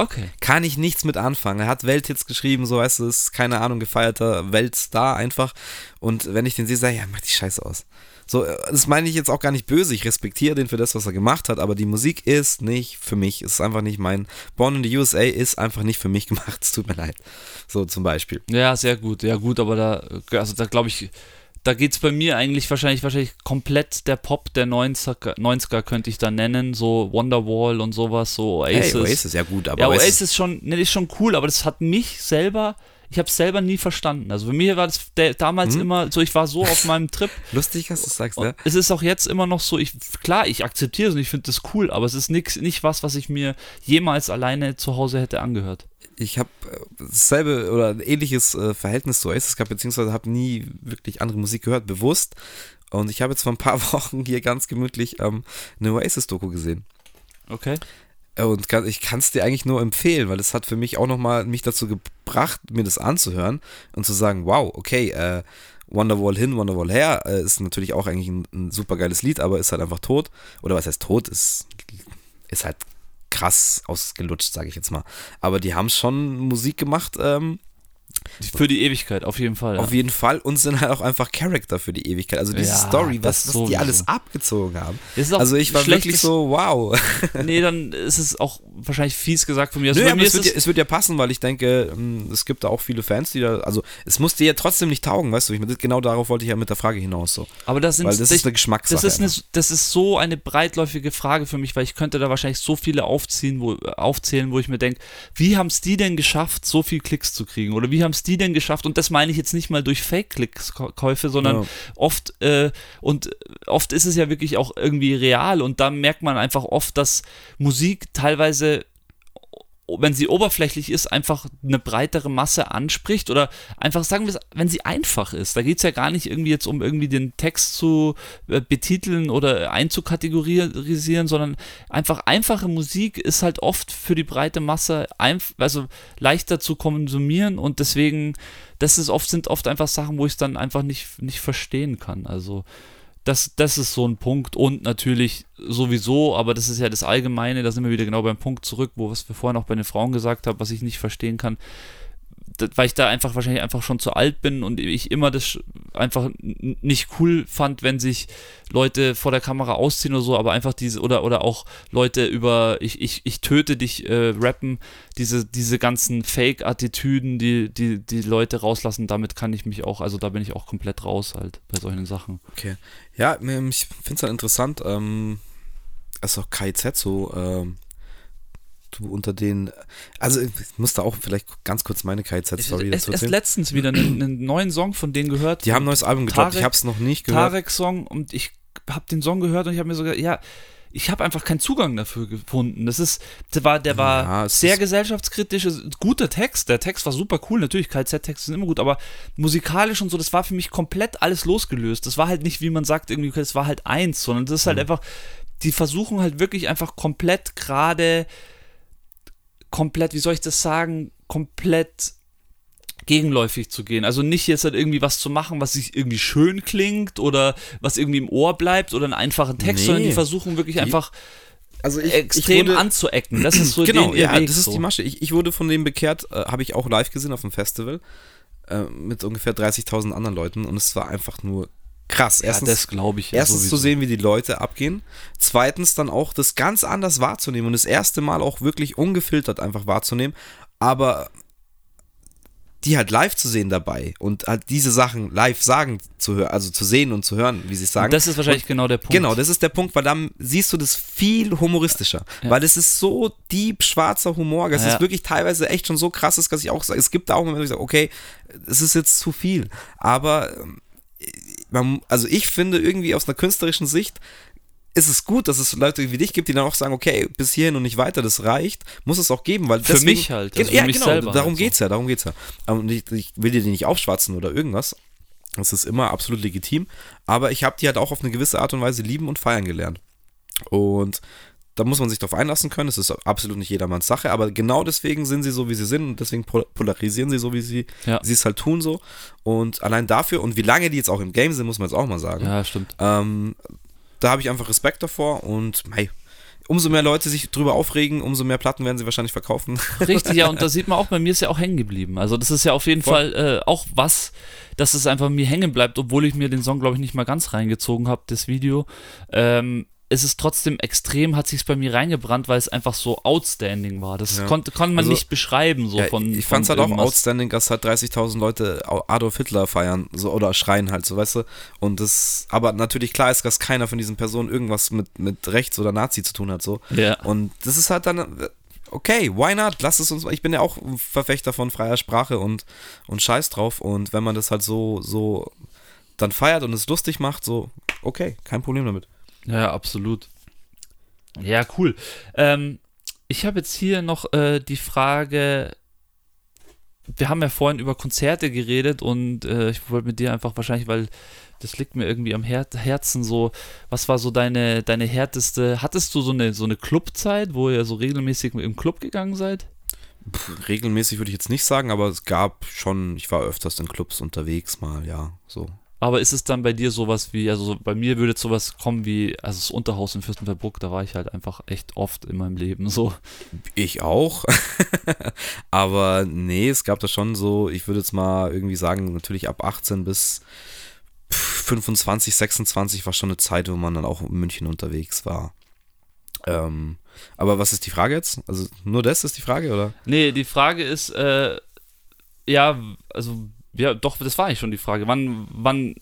Okay. Kann ich nichts mit anfangen. Er hat Welthits geschrieben, so weißt du, ist keine Ahnung, gefeierter Weltstar einfach. Und wenn ich den sehe, sage ich, ja, mach die Scheiße aus. So, äh, das meine ich jetzt auch gar nicht böse. Ich respektiere den für das, was er gemacht hat, aber die Musik ist nicht für mich. Es ist einfach nicht mein. Born in the USA ist einfach nicht für mich gemacht. Es tut mir leid. So zum Beispiel. Ja, sehr gut. Ja, gut, aber da, also da glaube ich, da geht es bei mir eigentlich wahrscheinlich, wahrscheinlich komplett der Pop der 90er, 90er könnte ich da nennen, so Wonderwall und sowas, so Oasis. Hey, Oasis, ja gut, aber ja, Oasis, Oasis ist schon, ne, ist schon cool, aber das hat mich selber, ich habe es selber nie verstanden. Also für mich war das damals hm? immer so, ich war so auf meinem Trip. Lustig, dass du sagst, ne? Es ist auch jetzt immer noch so, ich, klar, ich akzeptiere es und ich finde das cool, aber es ist nix, nicht was, was ich mir jemals alleine zu Hause hätte angehört ich habe äh, dasselbe oder ein ähnliches äh, Verhältnis zu Oasis gehabt, beziehungsweise habe nie wirklich andere Musik gehört, bewusst. Und ich habe jetzt vor ein paar Wochen hier ganz gemütlich ähm, eine Oasis-Doku gesehen. Okay. Äh, und kann, ich kann es dir eigentlich nur empfehlen, weil es hat für mich auch nochmal mich dazu gebracht, mir das anzuhören und zu sagen, wow, okay, äh, Wonderwall hin, Wonderwall her, äh, ist natürlich auch eigentlich ein, ein super geiles Lied, aber ist halt einfach tot. Oder was heißt tot? Ist, ist halt krass ausgelutscht, sage ich jetzt mal. Aber die haben schon Musik gemacht, ähm, für die Ewigkeit, auf jeden Fall. Ja. Auf jeden Fall und sind halt auch einfach Charakter für die Ewigkeit. Also diese Ja, Story, das was, was die alles abgezogen haben. Das Also ich war wirklich so, wow. Nee, dann ist es auch wahrscheinlich fies gesagt von mir. Also Nö, mir es wird, ja, es wird ja passen, weil ich denke, ähm, es gibt da auch viele Fans, die da, also es muss dir ja trotzdem nicht taugen, weißt du, ich, genau darauf wollte ich ja mit der Frage hinaus so. aber das sind Weil das ist eine das Geschmackssache. ist, eine, das ist so eine breitläufige Frage für mich, weil ich könnte da wahrscheinlich so viele aufziehen, wo, aufzählen, wo ich mir denke, wie haben es die denn geschafft, so viel Klicks zu kriegen? Oder wie haben es die denn geschafft? Und das meine ich jetzt nicht mal durch Fake-Klicks-Käufe, sondern Ja. oft, äh, und oft ist es ja wirklich auch irgendwie real und da merkt man einfach oft, dass Musik teilweise wenn sie oberflächlich ist, einfach eine breitere Masse anspricht oder einfach sagen wir es, wenn sie einfach ist. Da geht es ja gar nicht irgendwie jetzt um irgendwie den Text zu äh, betiteln oder einzukategorisieren, sondern einfach einfache Musik ist halt oft für die breite Masse also leichter zu konsumieren und deswegen, das ist oft, sind oft einfach Sachen, wo ich es dann einfach nicht, nicht verstehen kann. Also das, das ist so ein Punkt und natürlich sowieso, aber das ist ja das Allgemeine, da sind wir wieder genau beim Punkt zurück, wo was wir vorhin auch bei den Frauen gesagt haben, was ich nicht verstehen kann, weil ich da einfach wahrscheinlich einfach schon zu alt bin und ich immer das einfach nicht cool fand, wenn sich Leute vor der Kamera ausziehen oder so, aber einfach diese oder oder auch Leute über ich, ich, ich töte dich äh, rappen, diese diese ganzen Fake-Attitüden, die, die die Leute rauslassen, damit kann ich mich auch, also da bin ich auch komplett raus halt bei solchen Sachen. Okay. Ja, ich finde es halt interessant, ähm, also KIZ so, ähm, du unter den, also ich muss da auch vielleicht ganz kurz meine KIZ-Story Ich dazu erzählen. letztens wieder einen, einen neuen Song von denen gehört. Die haben ein neues Album gedroppt, ich habe es noch nicht gehört. Tarek-Song und ich habe den Song gehört und ich habe mir sogar, ja, ich habe einfach keinen Zugang dafür gefunden. Das ist, der war, der war Ja, sehr gesellschaftskritisch, es- guter Text, der Text war super cool, natürlich, KZ-Texte sind immer gut, aber musikalisch und so, das war für mich komplett alles losgelöst. Das war halt nicht, wie man sagt, irgendwie, es war halt eins, sondern das ist halt einfach, die versuchen halt wirklich einfach komplett gerade, komplett, wie soll ich das sagen, komplett gegenläufig zu gehen. Also nicht jetzt halt irgendwie was zu machen, was sich irgendwie schön klingt oder was irgendwie im Ohr bleibt oder einen einfachen Text, Nee. sondern die versuchen wirklich Die- einfach Also ich, extrem wurde, anzuecken. Das ist so genau, ja, Weg das ist so. die Masche. Ich, ich wurde von dem bekehrt, äh, habe ich auch live gesehen auf dem Festival äh, mit ungefähr 30.000 anderen Leuten und es war einfach nur krass. Ja, Erstens, das glaube ich. Ja Erstens sowieso. zu sehen, wie die Leute abgehen. Zweitens dann auch das ganz anders wahrzunehmen und das erste Mal auch wirklich ungefiltert einfach wahrzunehmen. Aber die halt live zu sehen dabei und halt diese Sachen live sagen zu hören, also zu sehen und zu hören, wie sie es sagen. Und das ist wahrscheinlich genau der Punkt. Genau, das ist der Punkt, weil dann siehst du das viel humoristischer. Ja. Weil es ist so deep schwarzer Humor. Es Ja. ist wirklich teilweise echt schon so krass, ist, dass ich auch sage, es gibt da auch Momente, wo ich sage, okay, es ist jetzt zu viel. Aber ähm, man, also ich finde irgendwie aus einer künstlerischen Sicht ist es gut, dass es Leute wie dich gibt, die dann auch sagen, okay, bis hierhin und nicht weiter, das reicht, muss es auch geben, weil Für deswegen, mich halt, also für ja, mich genau, selber darum halt so. geht's ja, darum geht's ja. Und ich, ich will dir die nicht aufschwatzen oder irgendwas. Das ist immer absolut legitim, aber ich habe die halt auch auf eine gewisse Art und Weise lieben und feiern gelernt. Und da muss man sich darauf einlassen können. Es ist absolut nicht jedermanns Sache, aber genau deswegen sind sie so, wie sie sind und deswegen pol- polarisieren sie so, wie sie Ja. sie es halt tun so. Und allein dafür und wie lange die jetzt auch im Game sind, muss man jetzt auch mal sagen. Ja, stimmt. Ähm, da habe ich einfach Respekt davor und mei, umso mehr Leute sich drüber aufregen, umso mehr Platten werden sie wahrscheinlich verkaufen. Richtig, ja, und da sieht man auch, bei mir ist ja auch hängen geblieben. Also das ist ja auf jeden Voll. Fall äh, auch was, dass es einfach mir hängen bleibt, obwohl ich mir den Song, glaube ich, nicht mal ganz reingezogen habe, das Video. Ähm, es ist trotzdem extrem, hat sich bei mir reingebrannt, weil es einfach so outstanding war. Das Ja. konnte, kann man Also, nicht beschreiben, so Ja, von. ich fand es halt auch outstanding, dass halt 30.000 Leute Adolf Hitler feiern so, oder schreien halt, so weißt du. Und das, aber natürlich klar ist, dass keiner von diesen Personen irgendwas mit, mit Rechts oder Nazi zu tun hat, so. Ja. Und das ist halt dann, okay, why not? Lass es uns, ich bin ja auch Verfechter von freier Sprache und, und Scheiß drauf. Und wenn man das halt so, so dann feiert und es lustig macht, so, okay, kein Problem damit. Ja, absolut. Ja, cool. Ähm, ich habe jetzt hier noch äh, die Frage. Wir haben ja vorhin über Konzerte geredet und äh, ich wollte mit dir einfach wahrscheinlich, weil das liegt mir irgendwie am Her Herzen so, was war so deine, deine härteste, hattest du so eine, so eine Clubzeit, wo ihr so regelmäßig im Club gegangen seid? Pff, regelmäßig würde ich jetzt nicht sagen, aber es gab schon, ich war öfters in Clubs unterwegs mal, ja, so. Aber ist es dann bei dir sowas wie, also bei mir würde jetzt sowas kommen wie, also das Unterhaus in Fürstenfeldbruck, da war ich halt einfach echt oft in meinem Leben so. Ich auch. Aber nee, es gab da schon so, ich würde jetzt mal irgendwie sagen, natürlich ab 18 bis 25, 26 war schon eine Zeit, wo man dann auch in München unterwegs war. Ähm, aber was ist die Frage jetzt? Also nur das ist die Frage, oder? Nee, die Frage ist, äh, ja, also, ja, doch, das war eigentlich schon die Frage. Wann, wann,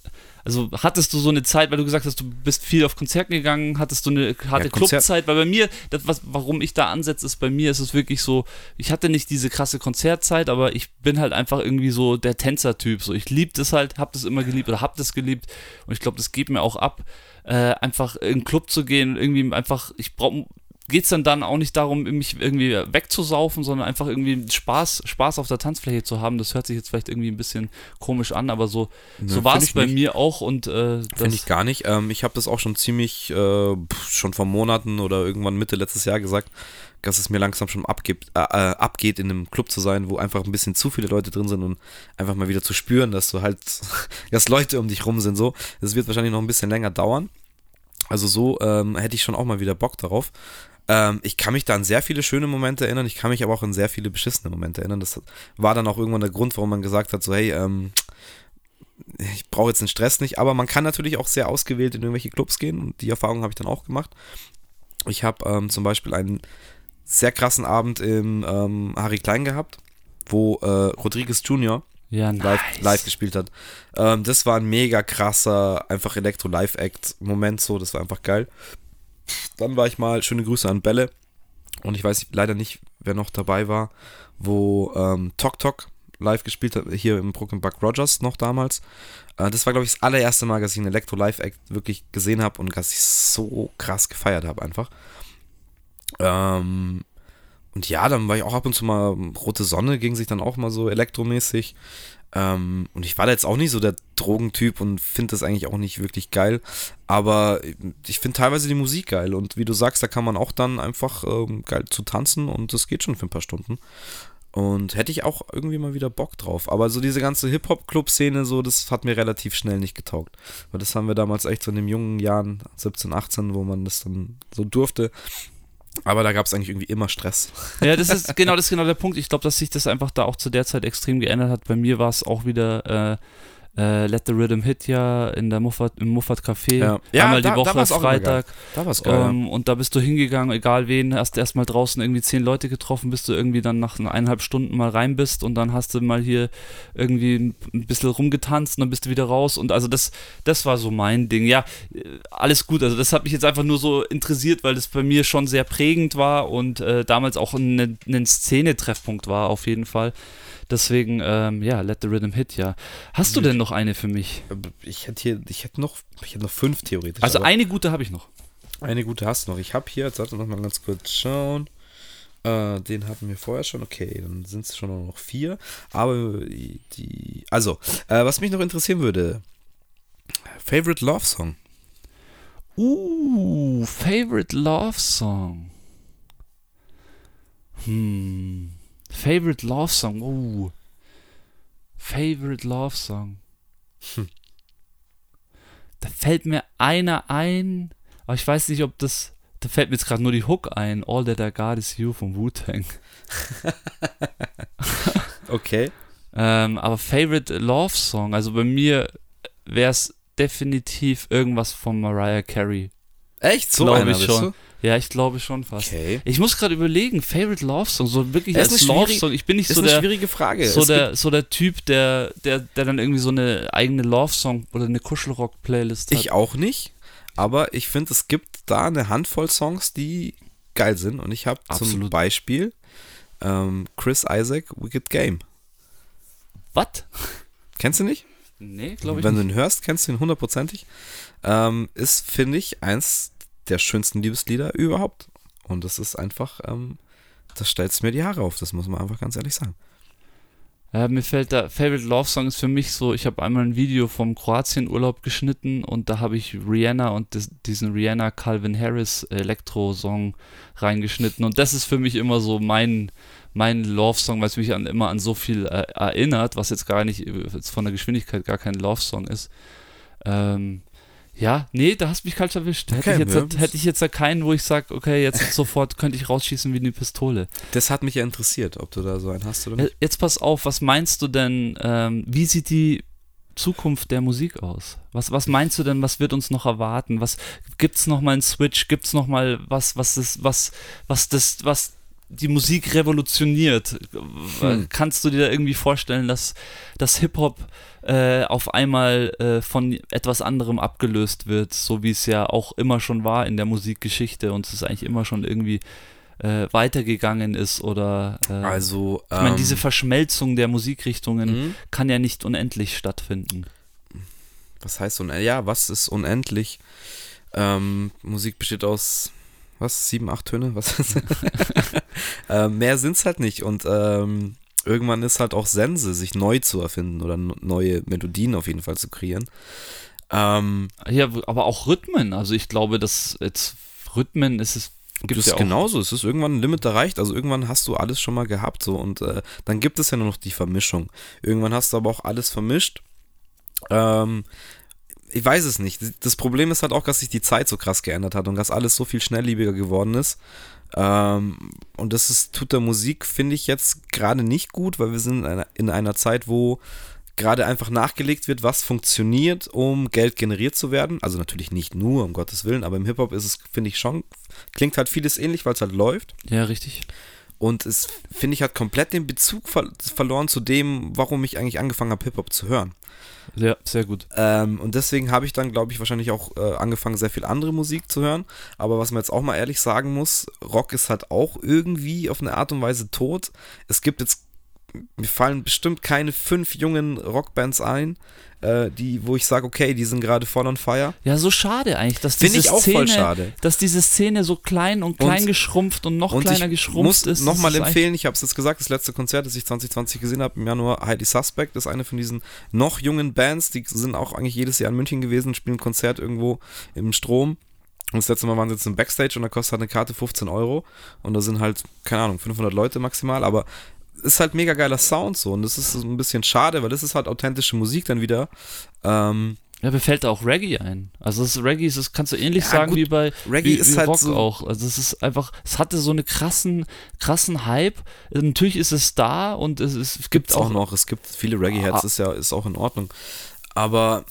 also hattest du so eine Zeit, weil du gesagt hast, du bist viel auf Konzerten gegangen, hattest du eine harte Ja, Clubzeit? Weil bei mir, das, was, warum ich da ansetze, ist bei mir ist es wirklich so, ich hatte nicht diese krasse Konzertzeit, aber ich bin halt einfach irgendwie so der Tänzertyp. So, ich lieb das halt, hab das immer geliebt oder hab das geliebt und ich glaube, das geht mir auch ab, äh, einfach in einen Club zu gehen, irgendwie einfach, ich brauche geht es dann dann auch nicht darum, mich irgendwie wegzusaufen, sondern einfach irgendwie Spaß, Spaß auf der Tanzfläche zu haben. Das hört sich jetzt vielleicht irgendwie ein bisschen komisch an, aber so, Ne, so war es bei nicht. mir auch und äh, Finde ich gar nicht. Ähm, ich habe das auch schon ziemlich, äh, schon vor Monaten oder irgendwann Mitte letztes Jahr gesagt, dass es mir langsam schon abgibt, äh, äh, abgeht, in einem Club zu sein, wo einfach ein bisschen zu viele Leute drin sind und einfach mal wieder zu spüren, dass du halt, dass Leute um dich rum sind. So, das wird wahrscheinlich noch ein bisschen länger dauern. Also so ähm, hätte ich schon auch mal wieder Bock darauf. Ähm, ich kann mich da an sehr viele schöne Momente erinnern. Ich kann mich aber auch an sehr viele beschissene Momente erinnern. Das war dann auch irgendwann der Grund, warum man gesagt hat, so hey, ähm, ich brauche jetzt den Stress nicht, aber man kann natürlich auch sehr ausgewählt in irgendwelche Clubs gehen und die Erfahrung habe ich dann auch gemacht. Ich habe ähm, zum Beispiel einen sehr krassen Abend im ähm, Harry Klein gehabt, wo äh, Rodriguez Jr. ja, live, nice. live gespielt hat. Ähm, das war ein mega krasser, einfach Elektro-Live-Act-Moment so, das war einfach geil. Dann war ich mal, schöne Grüße an Bälle und ich weiß leider nicht, wer noch dabei war, wo ähm, Tok Tok live gespielt hat, hier im Brooklyn Buck Rogers noch damals. Äh, das war, glaube ich, das allererste Mal, dass ich einen Elektro-Live-Act wirklich gesehen habe und dass ich so krass gefeiert habe einfach. Ähm, und ja, dann war ich auch ab und zu mal Rote Sonne, ging sich dann auch mal so elektromäßig. Ähm, und ich war da jetzt auch nicht so der Drogentyp und finde das eigentlich auch nicht wirklich geil. Aber ich finde teilweise die Musik geil. Und wie du sagst, da kann man auch dann einfach ähm, geil zu tanzen und das geht schon für ein paar Stunden. Und hätte ich auch irgendwie mal wieder Bock drauf. Aber so diese ganze Hip-Hop-Club-Szene, so, das hat mir relativ schnell nicht getaugt. Weil das haben wir damals echt so in den jungen Jahren, 17, 18, wo man das dann so durfte. Aber da gab es eigentlich irgendwie immer Stress. Ja, das ist genau, das ist genau der Punkt. Ich glaube, dass sich das einfach da auch zu der Zeit extrem geändert hat. Bei mir war es auch wieder äh, äh, Let the Rhythm Hit ja in der Muffat, im Muffat Café. Ja. Ja, Einmal da- die Woche, war's Freitag. Da war es geil. Ähm, und da bist du hingegangen, egal wen, hast erstmal draußen irgendwie zehn Leute getroffen, bis du irgendwie dann nach eineinhalb Stunden mal rein bist und dann hast du mal hier irgendwie ein ein bisschen rumgetanzt und dann bist du wieder raus. Und also das, das war so mein Ding. Ja, äh, alles gut. Also das hat mich jetzt einfach nur so interessiert, weil das bei mir schon sehr prägend war und äh, damals auch ein, ein Szene-Treffpunkt war, auf jeden Fall. Deswegen, ähm, ja, Let the Rhythm Hit, ja. Hast du denn noch eine für mich? ich hätte hier, ich hätte noch, ich hätte noch fünf theoretisch. Also eine gute habe ich noch. eine gute hast du noch. Ich habe hier, jetzt warte noch mal ganz kurz schauen. Äh, den hatten wir vorher schon. Okay, dann sind es schon noch vier. Aber die, also, äh, was mich noch interessieren würde, Favorite Love Song. Uh, favorite love song. Hm. Favorite love song. Uh. Favorite love song. Hm. Da fällt mir einer ein, aber ich weiß nicht, ob das. Da fällt mir jetzt gerade nur die Hook ein. All That I Got Is You vom Wu-Tang. Okay. Ähm, aber Favorite Love Song, also bei mir wäre es definitiv irgendwas von Mariah Carey. Echt? So einer ich bist schon. du? Ja, ich glaube schon fast. Okay. Ich muss gerade überlegen, Favorite Love Song, so wirklich Das als Love Song. Ich bin nicht so eine der, schwierige Frage. so der, so der Typ, der, der, der dann irgendwie so eine eigene Love Song oder eine Kuschelrock-Playlist hat. Ich auch nicht, aber ich finde, es gibt da eine Handvoll Songs, die geil sind. Und ich habe zum. Beispiel ähm, Chris Isaac, Wicked Game. Was? Kennst du nicht? Nee, glaube ich Wenn nicht. du ihn hörst, kennst du ihn hundertprozentig. Ähm, ist, finde ich, eins der schönsten Liebeslieder überhaupt. Und das ist einfach, ähm, das stellt mir die Haare auf, das muss man einfach ganz ehrlich sagen. Ja, mir fällt da, Favorite Love Song ist für mich so, ich habe einmal ein Video vom Kroatien-Urlaub geschnitten und da habe ich Rihanna und das, diesen Rihanna Calvin Harris Elektro-Song reingeschnitten und das ist für mich immer so mein, mein Love-Song, weil es mich an, immer an so viel äh, erinnert, was jetzt gar nicht, jetzt von der Geschwindigkeit gar kein Love-Song ist. Ähm, ja, nee, da hast du mich kalt erwischt. Hätte, Okay, ich jetzt, ja. hätte ich jetzt da keinen, wo ich sage, okay, jetzt sofort könnte ich rausschießen wie eine Pistole. Das hat mich ja interessiert, ob du da so einen hast oder nicht. Jetzt pass auf, was meinst du denn, ähm, wie sieht die Zukunft der Musik aus? Was, was meinst du denn, was wird uns noch erwarten? Was gibt's noch mal einen Switch? Gibt's noch mal was, was das, was, was das, was die Musik revolutioniert? Hm. Kannst du dir da irgendwie vorstellen, dass, dass Hip-Hop äh, auf einmal äh, von etwas anderem abgelöst wird, so wie es ja auch immer schon war in der Musikgeschichte und es eigentlich immer schon irgendwie äh, weitergegangen ist oder äh, Also, ich meine, ähm, diese Verschmelzung der Musikrichtungen mhm. kann ja nicht unendlich stattfinden. was heißt unendlich? Ja, was ist unendlich? Ähm, Musik besteht aus, was, sieben, acht Töne? Was ist ähm, Mehr sind es halt nicht. Und ähm, irgendwann ist halt auch Sense, sich neu zu erfinden oder neue Melodien auf jeden Fall zu kreieren. Ähm, Ja, aber auch Rhythmen. Also ich glaube, dass jetzt Rhythmen ist es gibt das ja ist genauso. Es ist irgendwann ein Limit erreicht. Also irgendwann hast du alles schon mal gehabt. So, und äh, dann gibt es ja nur noch die Vermischung. Irgendwann hast du aber auch alles vermischt. Ähm, ich weiß es nicht. Das Problem ist halt auch, dass sich die Zeit so krass geändert hat und dass alles so viel schnelllebiger geworden ist. Ähm, und das ist, tut der Musik, finde ich, jetzt gerade nicht gut, weil wir sind in einer, in einer Zeit, wo gerade einfach nachgelegt wird, was funktioniert, um Geld generiert zu werden. Also natürlich nicht nur, um Gottes Willen, aber im Hip-Hop ist es, finde ich schon, klingt halt vieles ähnlich, weil es halt läuft. Ja, richtig. Und es, finde ich, hat komplett den Bezug ver verloren zu dem, warum ich eigentlich angefangen habe, Hip-Hop zu hören. Ja, sehr gut. Ähm, und deswegen habe ich dann, glaube ich, wahrscheinlich auch äh, angefangen, sehr viel andere Musik zu hören. Aber was man jetzt auch mal ehrlich sagen muss, Rock ist halt auch irgendwie auf eine Art und Weise tot. Es gibt jetzt, mir fallen bestimmt keine fünf jungen Rockbands ein, äh, die, wo ich sage, okay, die sind gerade voll on fire. Ja, so schade eigentlich, dass diese ich auch Szene, voll schade. dass diese Szene so klein und klein Und- geschrumpft und noch Und kleiner geschrumpft ist. nochmal das empfehlen, ich habe es jetzt gesagt, das letzte Konzert, das ich 2020 gesehen habe, im Januar, Heidi Suspect, ist eine von diesen noch jungen Bands, die sind auch eigentlich jedes Jahr in München gewesen, spielen ein Konzert irgendwo im Strom. Und das letzte Mal waren sie jetzt im Backstage und da kostet halt eine Karte 15 Euro. Und da sind halt, keine Ahnung, 500 Leute maximal, aber ist halt mega geiler Sound so. Und das ist ein bisschen schade, weil das ist halt authentische Musik dann wieder. Ähm, Ja, mir fällt da auch Reggae ein. Also das Reggae, ist- das kannst du ähnlich Ja, sagen gut, wie bei Reggae wie, ist wie halt Rock so- auch. Also es ist einfach, es hatte so einen krassen, krassen Hype. Natürlich ist es da und es, es gibt gibt's auch auch noch. Es gibt viele Reggae-Heads, Ah. ist ja ist auch in Ordnung. Aber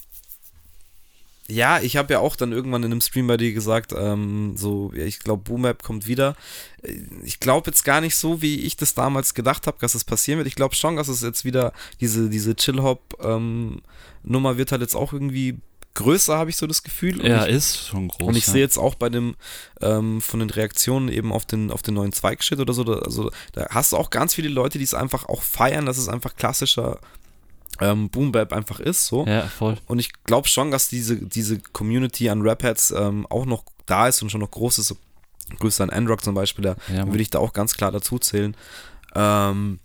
ja, ich habe ja auch dann irgendwann in einem Stream bei dir gesagt, ähm, so, ja, ich glaube, Boom Bap kommt wieder. Äh, Ich glaube jetzt gar nicht so, wie ich das damals gedacht habe, dass es passieren wird. Ich glaube schon, dass es jetzt wieder diese, diese Chill-Hop-Nummer wird halt jetzt auch irgendwie größer, habe ich so das Gefühl. Und ja, ich, ist schon groß. und ich ja. sehe jetzt auch bei dem, ähm, von den Reaktionen eben auf den, auf den neuen Zweigshit oder so, da, also da hast du auch ganz viele Leute, die es einfach auch feiern, dass es einfach klassischer ähm, Boom Bap einfach ist, so. Ja, voll. Und ich glaube schon, dass diese, diese Community an Rap-Heads ähm, auch noch da ist und schon noch groß ist. Grüße an Androck zum Beispiel, da Ja, würde ich da auch ganz klar dazu zählen. Ähm,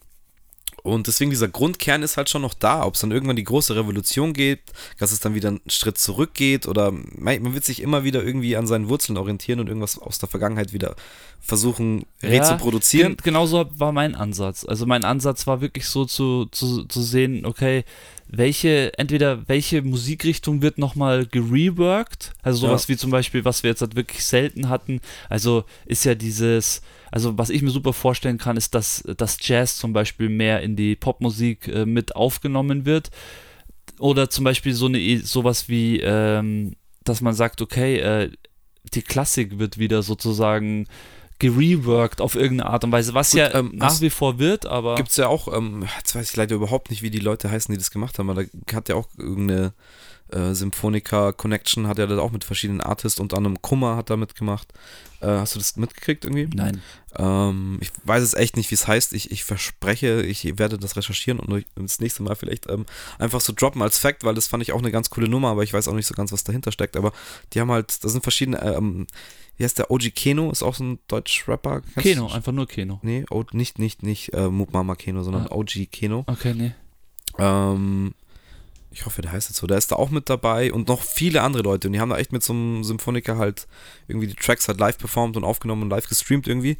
und deswegen dieser Grundkern ist halt schon noch da. Ob es dann irgendwann die große Revolution geht, dass es dann wieder einen Schritt zurückgeht oder man wird sich immer wieder irgendwie an seinen Wurzeln orientieren und irgendwas aus der Vergangenheit wieder versuchen rezuproduzieren. Gen genauso war mein Ansatz. Also mein Ansatz war wirklich so zu, zu, zu sehen, okay, welche, entweder welche Musikrichtung wird nochmal gereworked, also sowas Ja. wie zum Beispiel, was wir jetzt halt wirklich selten hatten, also ist ja dieses, also was ich mir super vorstellen kann, ist, dass, dass Jazz zum Beispiel mehr in die Popmusik äh, mit aufgenommen wird. Oder zum Beispiel so eine, sowas wie, ähm, dass man sagt, okay, äh, die Klassik wird wieder sozusagen gereworked auf irgendeine Art und Weise, was Gut, ja ähm, nach wie vor wird, aber Gibt es ja auch, ähm, jetzt weiß ich leider überhaupt nicht, wie die Leute heißen, die das gemacht haben, aber da hat ja auch irgendeine äh, Symphonica Connection, hat ja da auch mit verschiedenen Artists, unter anderem Kummer hat da mitgemacht. Äh, hast du das mitgekriegt irgendwie? nein. Ähm, ich weiß es echt nicht, wie es heißt. Ich, ich verspreche, ich werde das recherchieren und das nächste Mal vielleicht ähm, einfach so droppen als Fact, weil das fand ich auch eine ganz coole Nummer, aber ich weiß auch nicht so ganz, was dahinter steckt. Aber die haben halt, da sind verschiedene, ähm, wie heißt der? OG Keno, ist auch so ein Deutsch-Rapper. Kennst Keno, du- einfach nur Keno. Nee, o, nicht, nicht, nicht äh, Moop Mama Keno, sondern Ah. OG Keno. Okay, nee. Ähm, ich hoffe, der heißt jetzt so, der ist da auch mit dabei und noch viele andere Leute. Und die haben da echt mit so einem Symphoniker halt irgendwie die Tracks halt live performt und aufgenommen und live gestreamt irgendwie.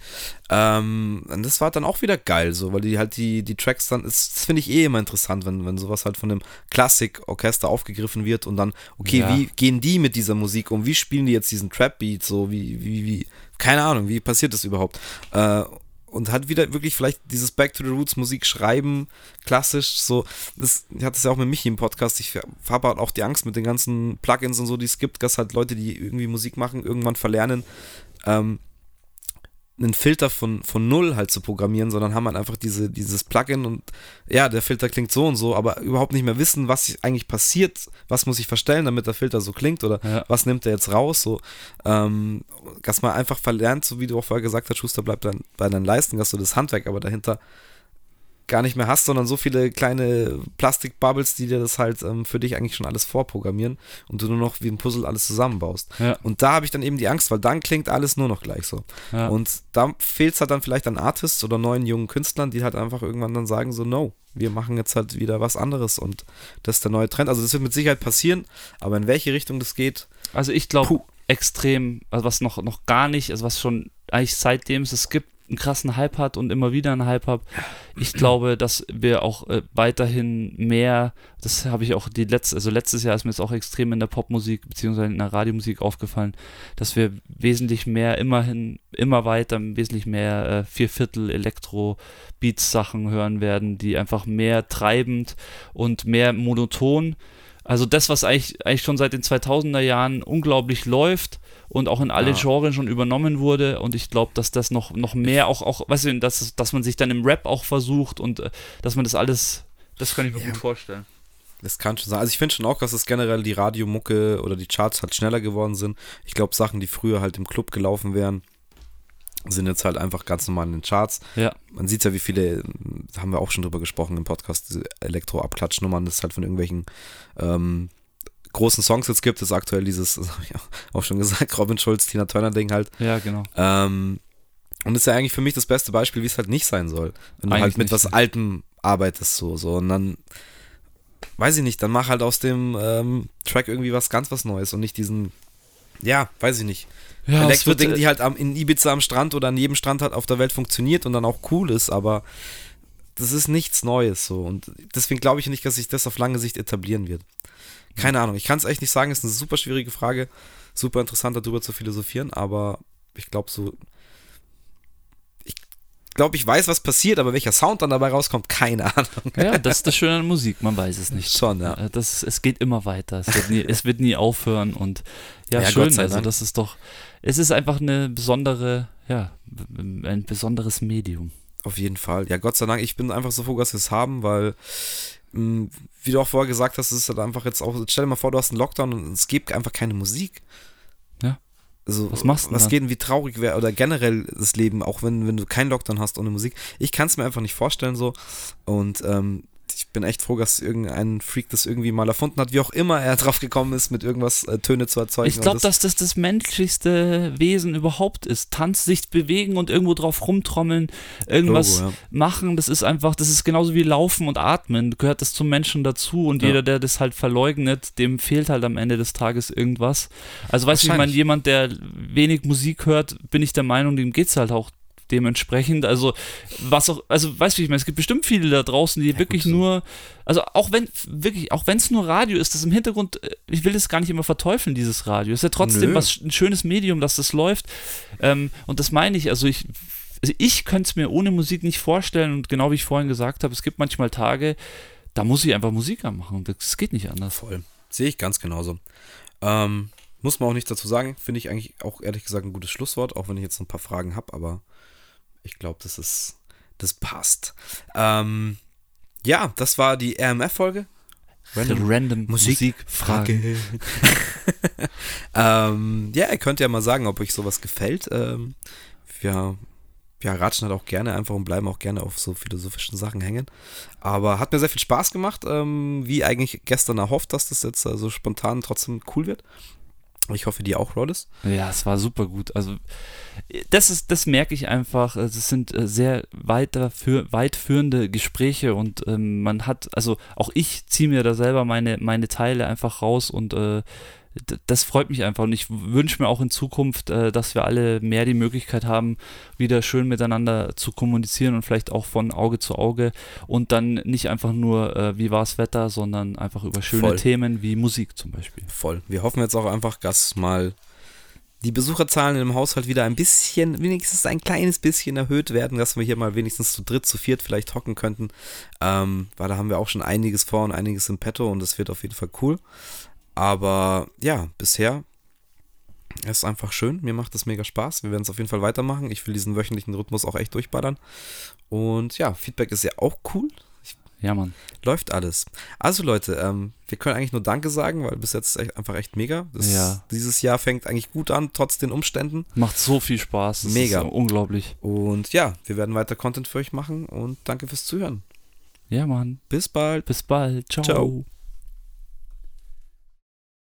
Ähm, und das war dann auch wieder geil, so, weil die halt die, die Tracks dann, ist, das finde ich eh immer interessant, wenn, wenn sowas halt von einem Klassikorchester aufgegriffen wird und dann, okay, Ja. wie gehen die mit dieser Musik um? Wie spielen die jetzt diesen Trap-Beat? So, wie, wie, wie, keine Ahnung, wie passiert das überhaupt? Äh, und hat wieder wirklich vielleicht dieses Back to the Roots Musik schreiben, klassisch, so, das, ich hatte es ja auch mit Michi im Podcast, ich habe halt auch die Angst mit den ganzen Plugins und so, die es gibt, dass halt Leute, die irgendwie Musik machen, irgendwann verlernen, ähm, einen Filter von, von null halt zu programmieren, sondern haben halt einfach diese, dieses Plugin und ja, der Filter klingt so und so, aber überhaupt nicht mehr wissen, was eigentlich passiert, was muss ich verstellen, damit der Filter so klingt oder Ja. was nimmt er jetzt raus, so, ähm, dass man einfach verlernt, so wie du auch vorher gesagt hast, Schuster bleibt dann bei deinen Leisten, dass du das Handwerk aber dahinter gar nicht mehr hast, sondern so viele kleine Plastikbubbles, die dir das halt ähm, für dich eigentlich schon alles vorprogrammieren und du nur noch wie ein Puzzle alles zusammenbaust. Ja. Und da habe ich dann eben die Angst, weil dann klingt alles nur noch gleich so. Ja. Und da fehlt es halt dann vielleicht an Artists oder neuen jungen Künstlern, die halt einfach irgendwann dann sagen so, no, wir machen jetzt halt wieder was anderes und das ist der neue Trend. Also das wird mit Sicherheit passieren, aber in welche Richtung das geht, Also ich glaube extrem, also was noch, noch gar nicht, also was schon eigentlich seitdem es es gibt, einen krassen Hype hat und immer wieder einen Hype hat. Ich glaube, dass wir auch äh, weiterhin mehr, das habe ich auch die letzte, also letztes Jahr ist mir jetzt auch extrem in der Popmusik beziehungsweise in der Radiomusik aufgefallen, dass wir wesentlich mehr, immerhin, immer weiter, wesentlich mehr äh, Vierviertel Elektro Beats Sachen hören werden, die einfach mehr treibend und mehr monoton also das, was eigentlich, eigentlich schon seit den 2000er Jahren unglaublich läuft und auch in alle Ja. Genres schon übernommen wurde und ich glaube, dass das noch, noch mehr auch, auch weißt du, dass, dass man sich dann im Rap auch versucht und äh, dass man das alles, das kann ich mir Ja. gut vorstellen. Das kann schon sein. Also ich finde schon auch, dass es generell die Radiomucke oder die Charts halt schneller geworden sind. Ich glaube, Sachen, die früher halt im Club gelaufen wären, sind jetzt halt einfach ganz normal in den Charts. Ja, Man sieht ja, wie viele, haben wir auch schon drüber gesprochen im Podcast, diese Elektro-Abklatschnummern, das halt von irgendwelchen ähm, großen Songs jetzt gibt. Das ist aktuell dieses, das hab ich auch schon gesagt, Robin Schulz, Tina Turner-Ding halt. ja, genau. Ähm, und das ist ja eigentlich für mich das beste Beispiel, wie es halt nicht sein soll. Wenn du Eigentlich halt mit nicht, was ne? Altem arbeitest, so, so. Und dann, weiß ich nicht, dann mach halt aus dem ähm, Track irgendwie was ganz was Neues und nicht diesen, ja, weiß ich nicht. Ja, Elektro-Ding, äh, die halt am, in Ibiza am Strand oder an jedem Strand halt auf der Welt funktioniert und dann auch cool ist, aber das ist nichts Neues so. Und deswegen glaube ich nicht, dass sich das auf lange Sicht etablieren wird. Keine Ahnung, ich kann es echt nicht sagen, ist eine super schwierige Frage, super interessant darüber zu philosophieren, aber ich glaube so, ich glaube, ich weiß, was passiert, aber welcher Sound dann dabei rauskommt, keine Ahnung. ja, das ist das Schöne an Musik, man weiß es nicht. Schon, ja. Äh, Das, es geht immer weiter, es wird nie, es wird nie aufhören und ja, Ja, schön, also das ist doch, es ist einfach eine besondere, ja, ein besonderes Medium. Auf jeden Fall. Ja, Gott sei Dank, ich bin einfach so froh, dass wir es haben, weil, mh, wie du auch vorher gesagt hast, es ist halt einfach jetzt auch, stell dir mal vor, du hast einen Lockdown und es gibt einfach keine Musik. Ja. Also, Was machst du denn Was dann? geht denn, wie traurig wäre, oder generell das Leben, auch wenn, wenn du keinen Lockdown hast ohne Musik. Ich kann es mir einfach nicht vorstellen so. Und ähm, ich bin echt froh, dass irgendein Freak das irgendwie mal erfunden hat, wie auch immer er drauf gekommen ist, mit irgendwas äh, Töne zu erzeugen. Ich glaube, das, dass das das menschlichste Wesen überhaupt ist. Tanz, sich bewegen und irgendwo drauf rumtrommeln, irgendwas Logo, ja. machen, das ist einfach, das ist genauso wie Laufen und Atmen, gehört das zum Menschen dazu und Ja. jeder, der das halt verleugnet, dem fehlt halt am Ende des Tages irgendwas. Also weißt du, ich meine, jemand, der wenig Musik hört, bin ich der Meinung, dem geht's halt auch dementsprechend. Also, was auch, also weißt du, wie ich meine, es gibt bestimmt viele da draußen, die wirklich gut, nur, also auch wenn, wirklich, auch wenn es nur Radio ist, das im Hintergrund, äh, ich will das gar nicht immer verteufeln, dieses Radio. Es ist ja trotzdem Nö. was, ein schönes Medium, dass das läuft. Ähm, und das meine ich, also ich, also ich könnte es mir ohne Musik nicht vorstellen und genau wie ich vorhin gesagt habe, es gibt manchmal Tage, da muss ich einfach Musik anmachen. Das geht nicht anders. Voll. Sehe ich ganz genauso. Ähm, muss man auch nichts dazu sagen. Finde ich eigentlich auch ehrlich gesagt ein gutes Schlusswort, auch wenn ich jetzt noch ein paar Fragen habe, aber ich glaube, das ist, das passt. Ähm, ja, das war die RMF-Folge. Random, Random Musik- Musikfragen. ähm, ja, ihr könnt ja mal sagen, ob euch sowas gefällt. Ähm, wir, wir ratschen halt auch gerne einfach und bleiben auch gerne auf so philosophischen Sachen hängen. Aber hat mir sehr viel Spaß gemacht, ähm, wie eigentlich gestern erhofft, dass das jetzt also spontan trotzdem cool wird. Ich hoffe, dir auch, Rollis. Ja, es war super gut. Also das ist, das merke ich einfach. Es sind äh, sehr weiter für, weitführende Gespräche und ähm, man hat, also auch ich ziehe mir da selber meine, meine Teile einfach raus und äh, das freut mich einfach und ich wünsche mir auch in Zukunft, äh, dass wir alle mehr die Möglichkeit haben, wieder schön miteinander zu kommunizieren und vielleicht auch von Auge zu Auge und dann nicht einfach nur, äh, wie war das Wetter, sondern einfach über schöne Voll. Themen wie Musik zum Beispiel. Voll. Wir hoffen jetzt auch einfach, dass mal die Besucherzahlen im Haushalt wieder ein bisschen, wenigstens ein kleines bisschen erhöht werden, dass wir hier mal wenigstens zu dritt, zu viert vielleicht hocken könnten. Ähm, weil da haben wir auch schon einiges vor und einiges im Petto und das wird auf jeden Fall cool. Aber ja, bisher ist einfach schön. Mir macht das mega Spaß. Wir werden es auf jeden Fall weitermachen. Ich will diesen wöchentlichen Rhythmus auch echt durchballern. Und ja, Feedback ist ja auch cool. Ja, Mann. Läuft alles. Also Leute, ähm, wir können eigentlich nur Danke sagen, weil bis jetzt echt, einfach echt mega. Das, Ja. Dieses Jahr fängt eigentlich gut an, trotz den Umständen. Macht so viel Spaß. Das Mega. Ist unglaublich. Und ja, wir werden weiter Content für euch machen und danke fürs Zuhören. Ja, Mann. Bis bald. Bis bald. Ciao. Ciao.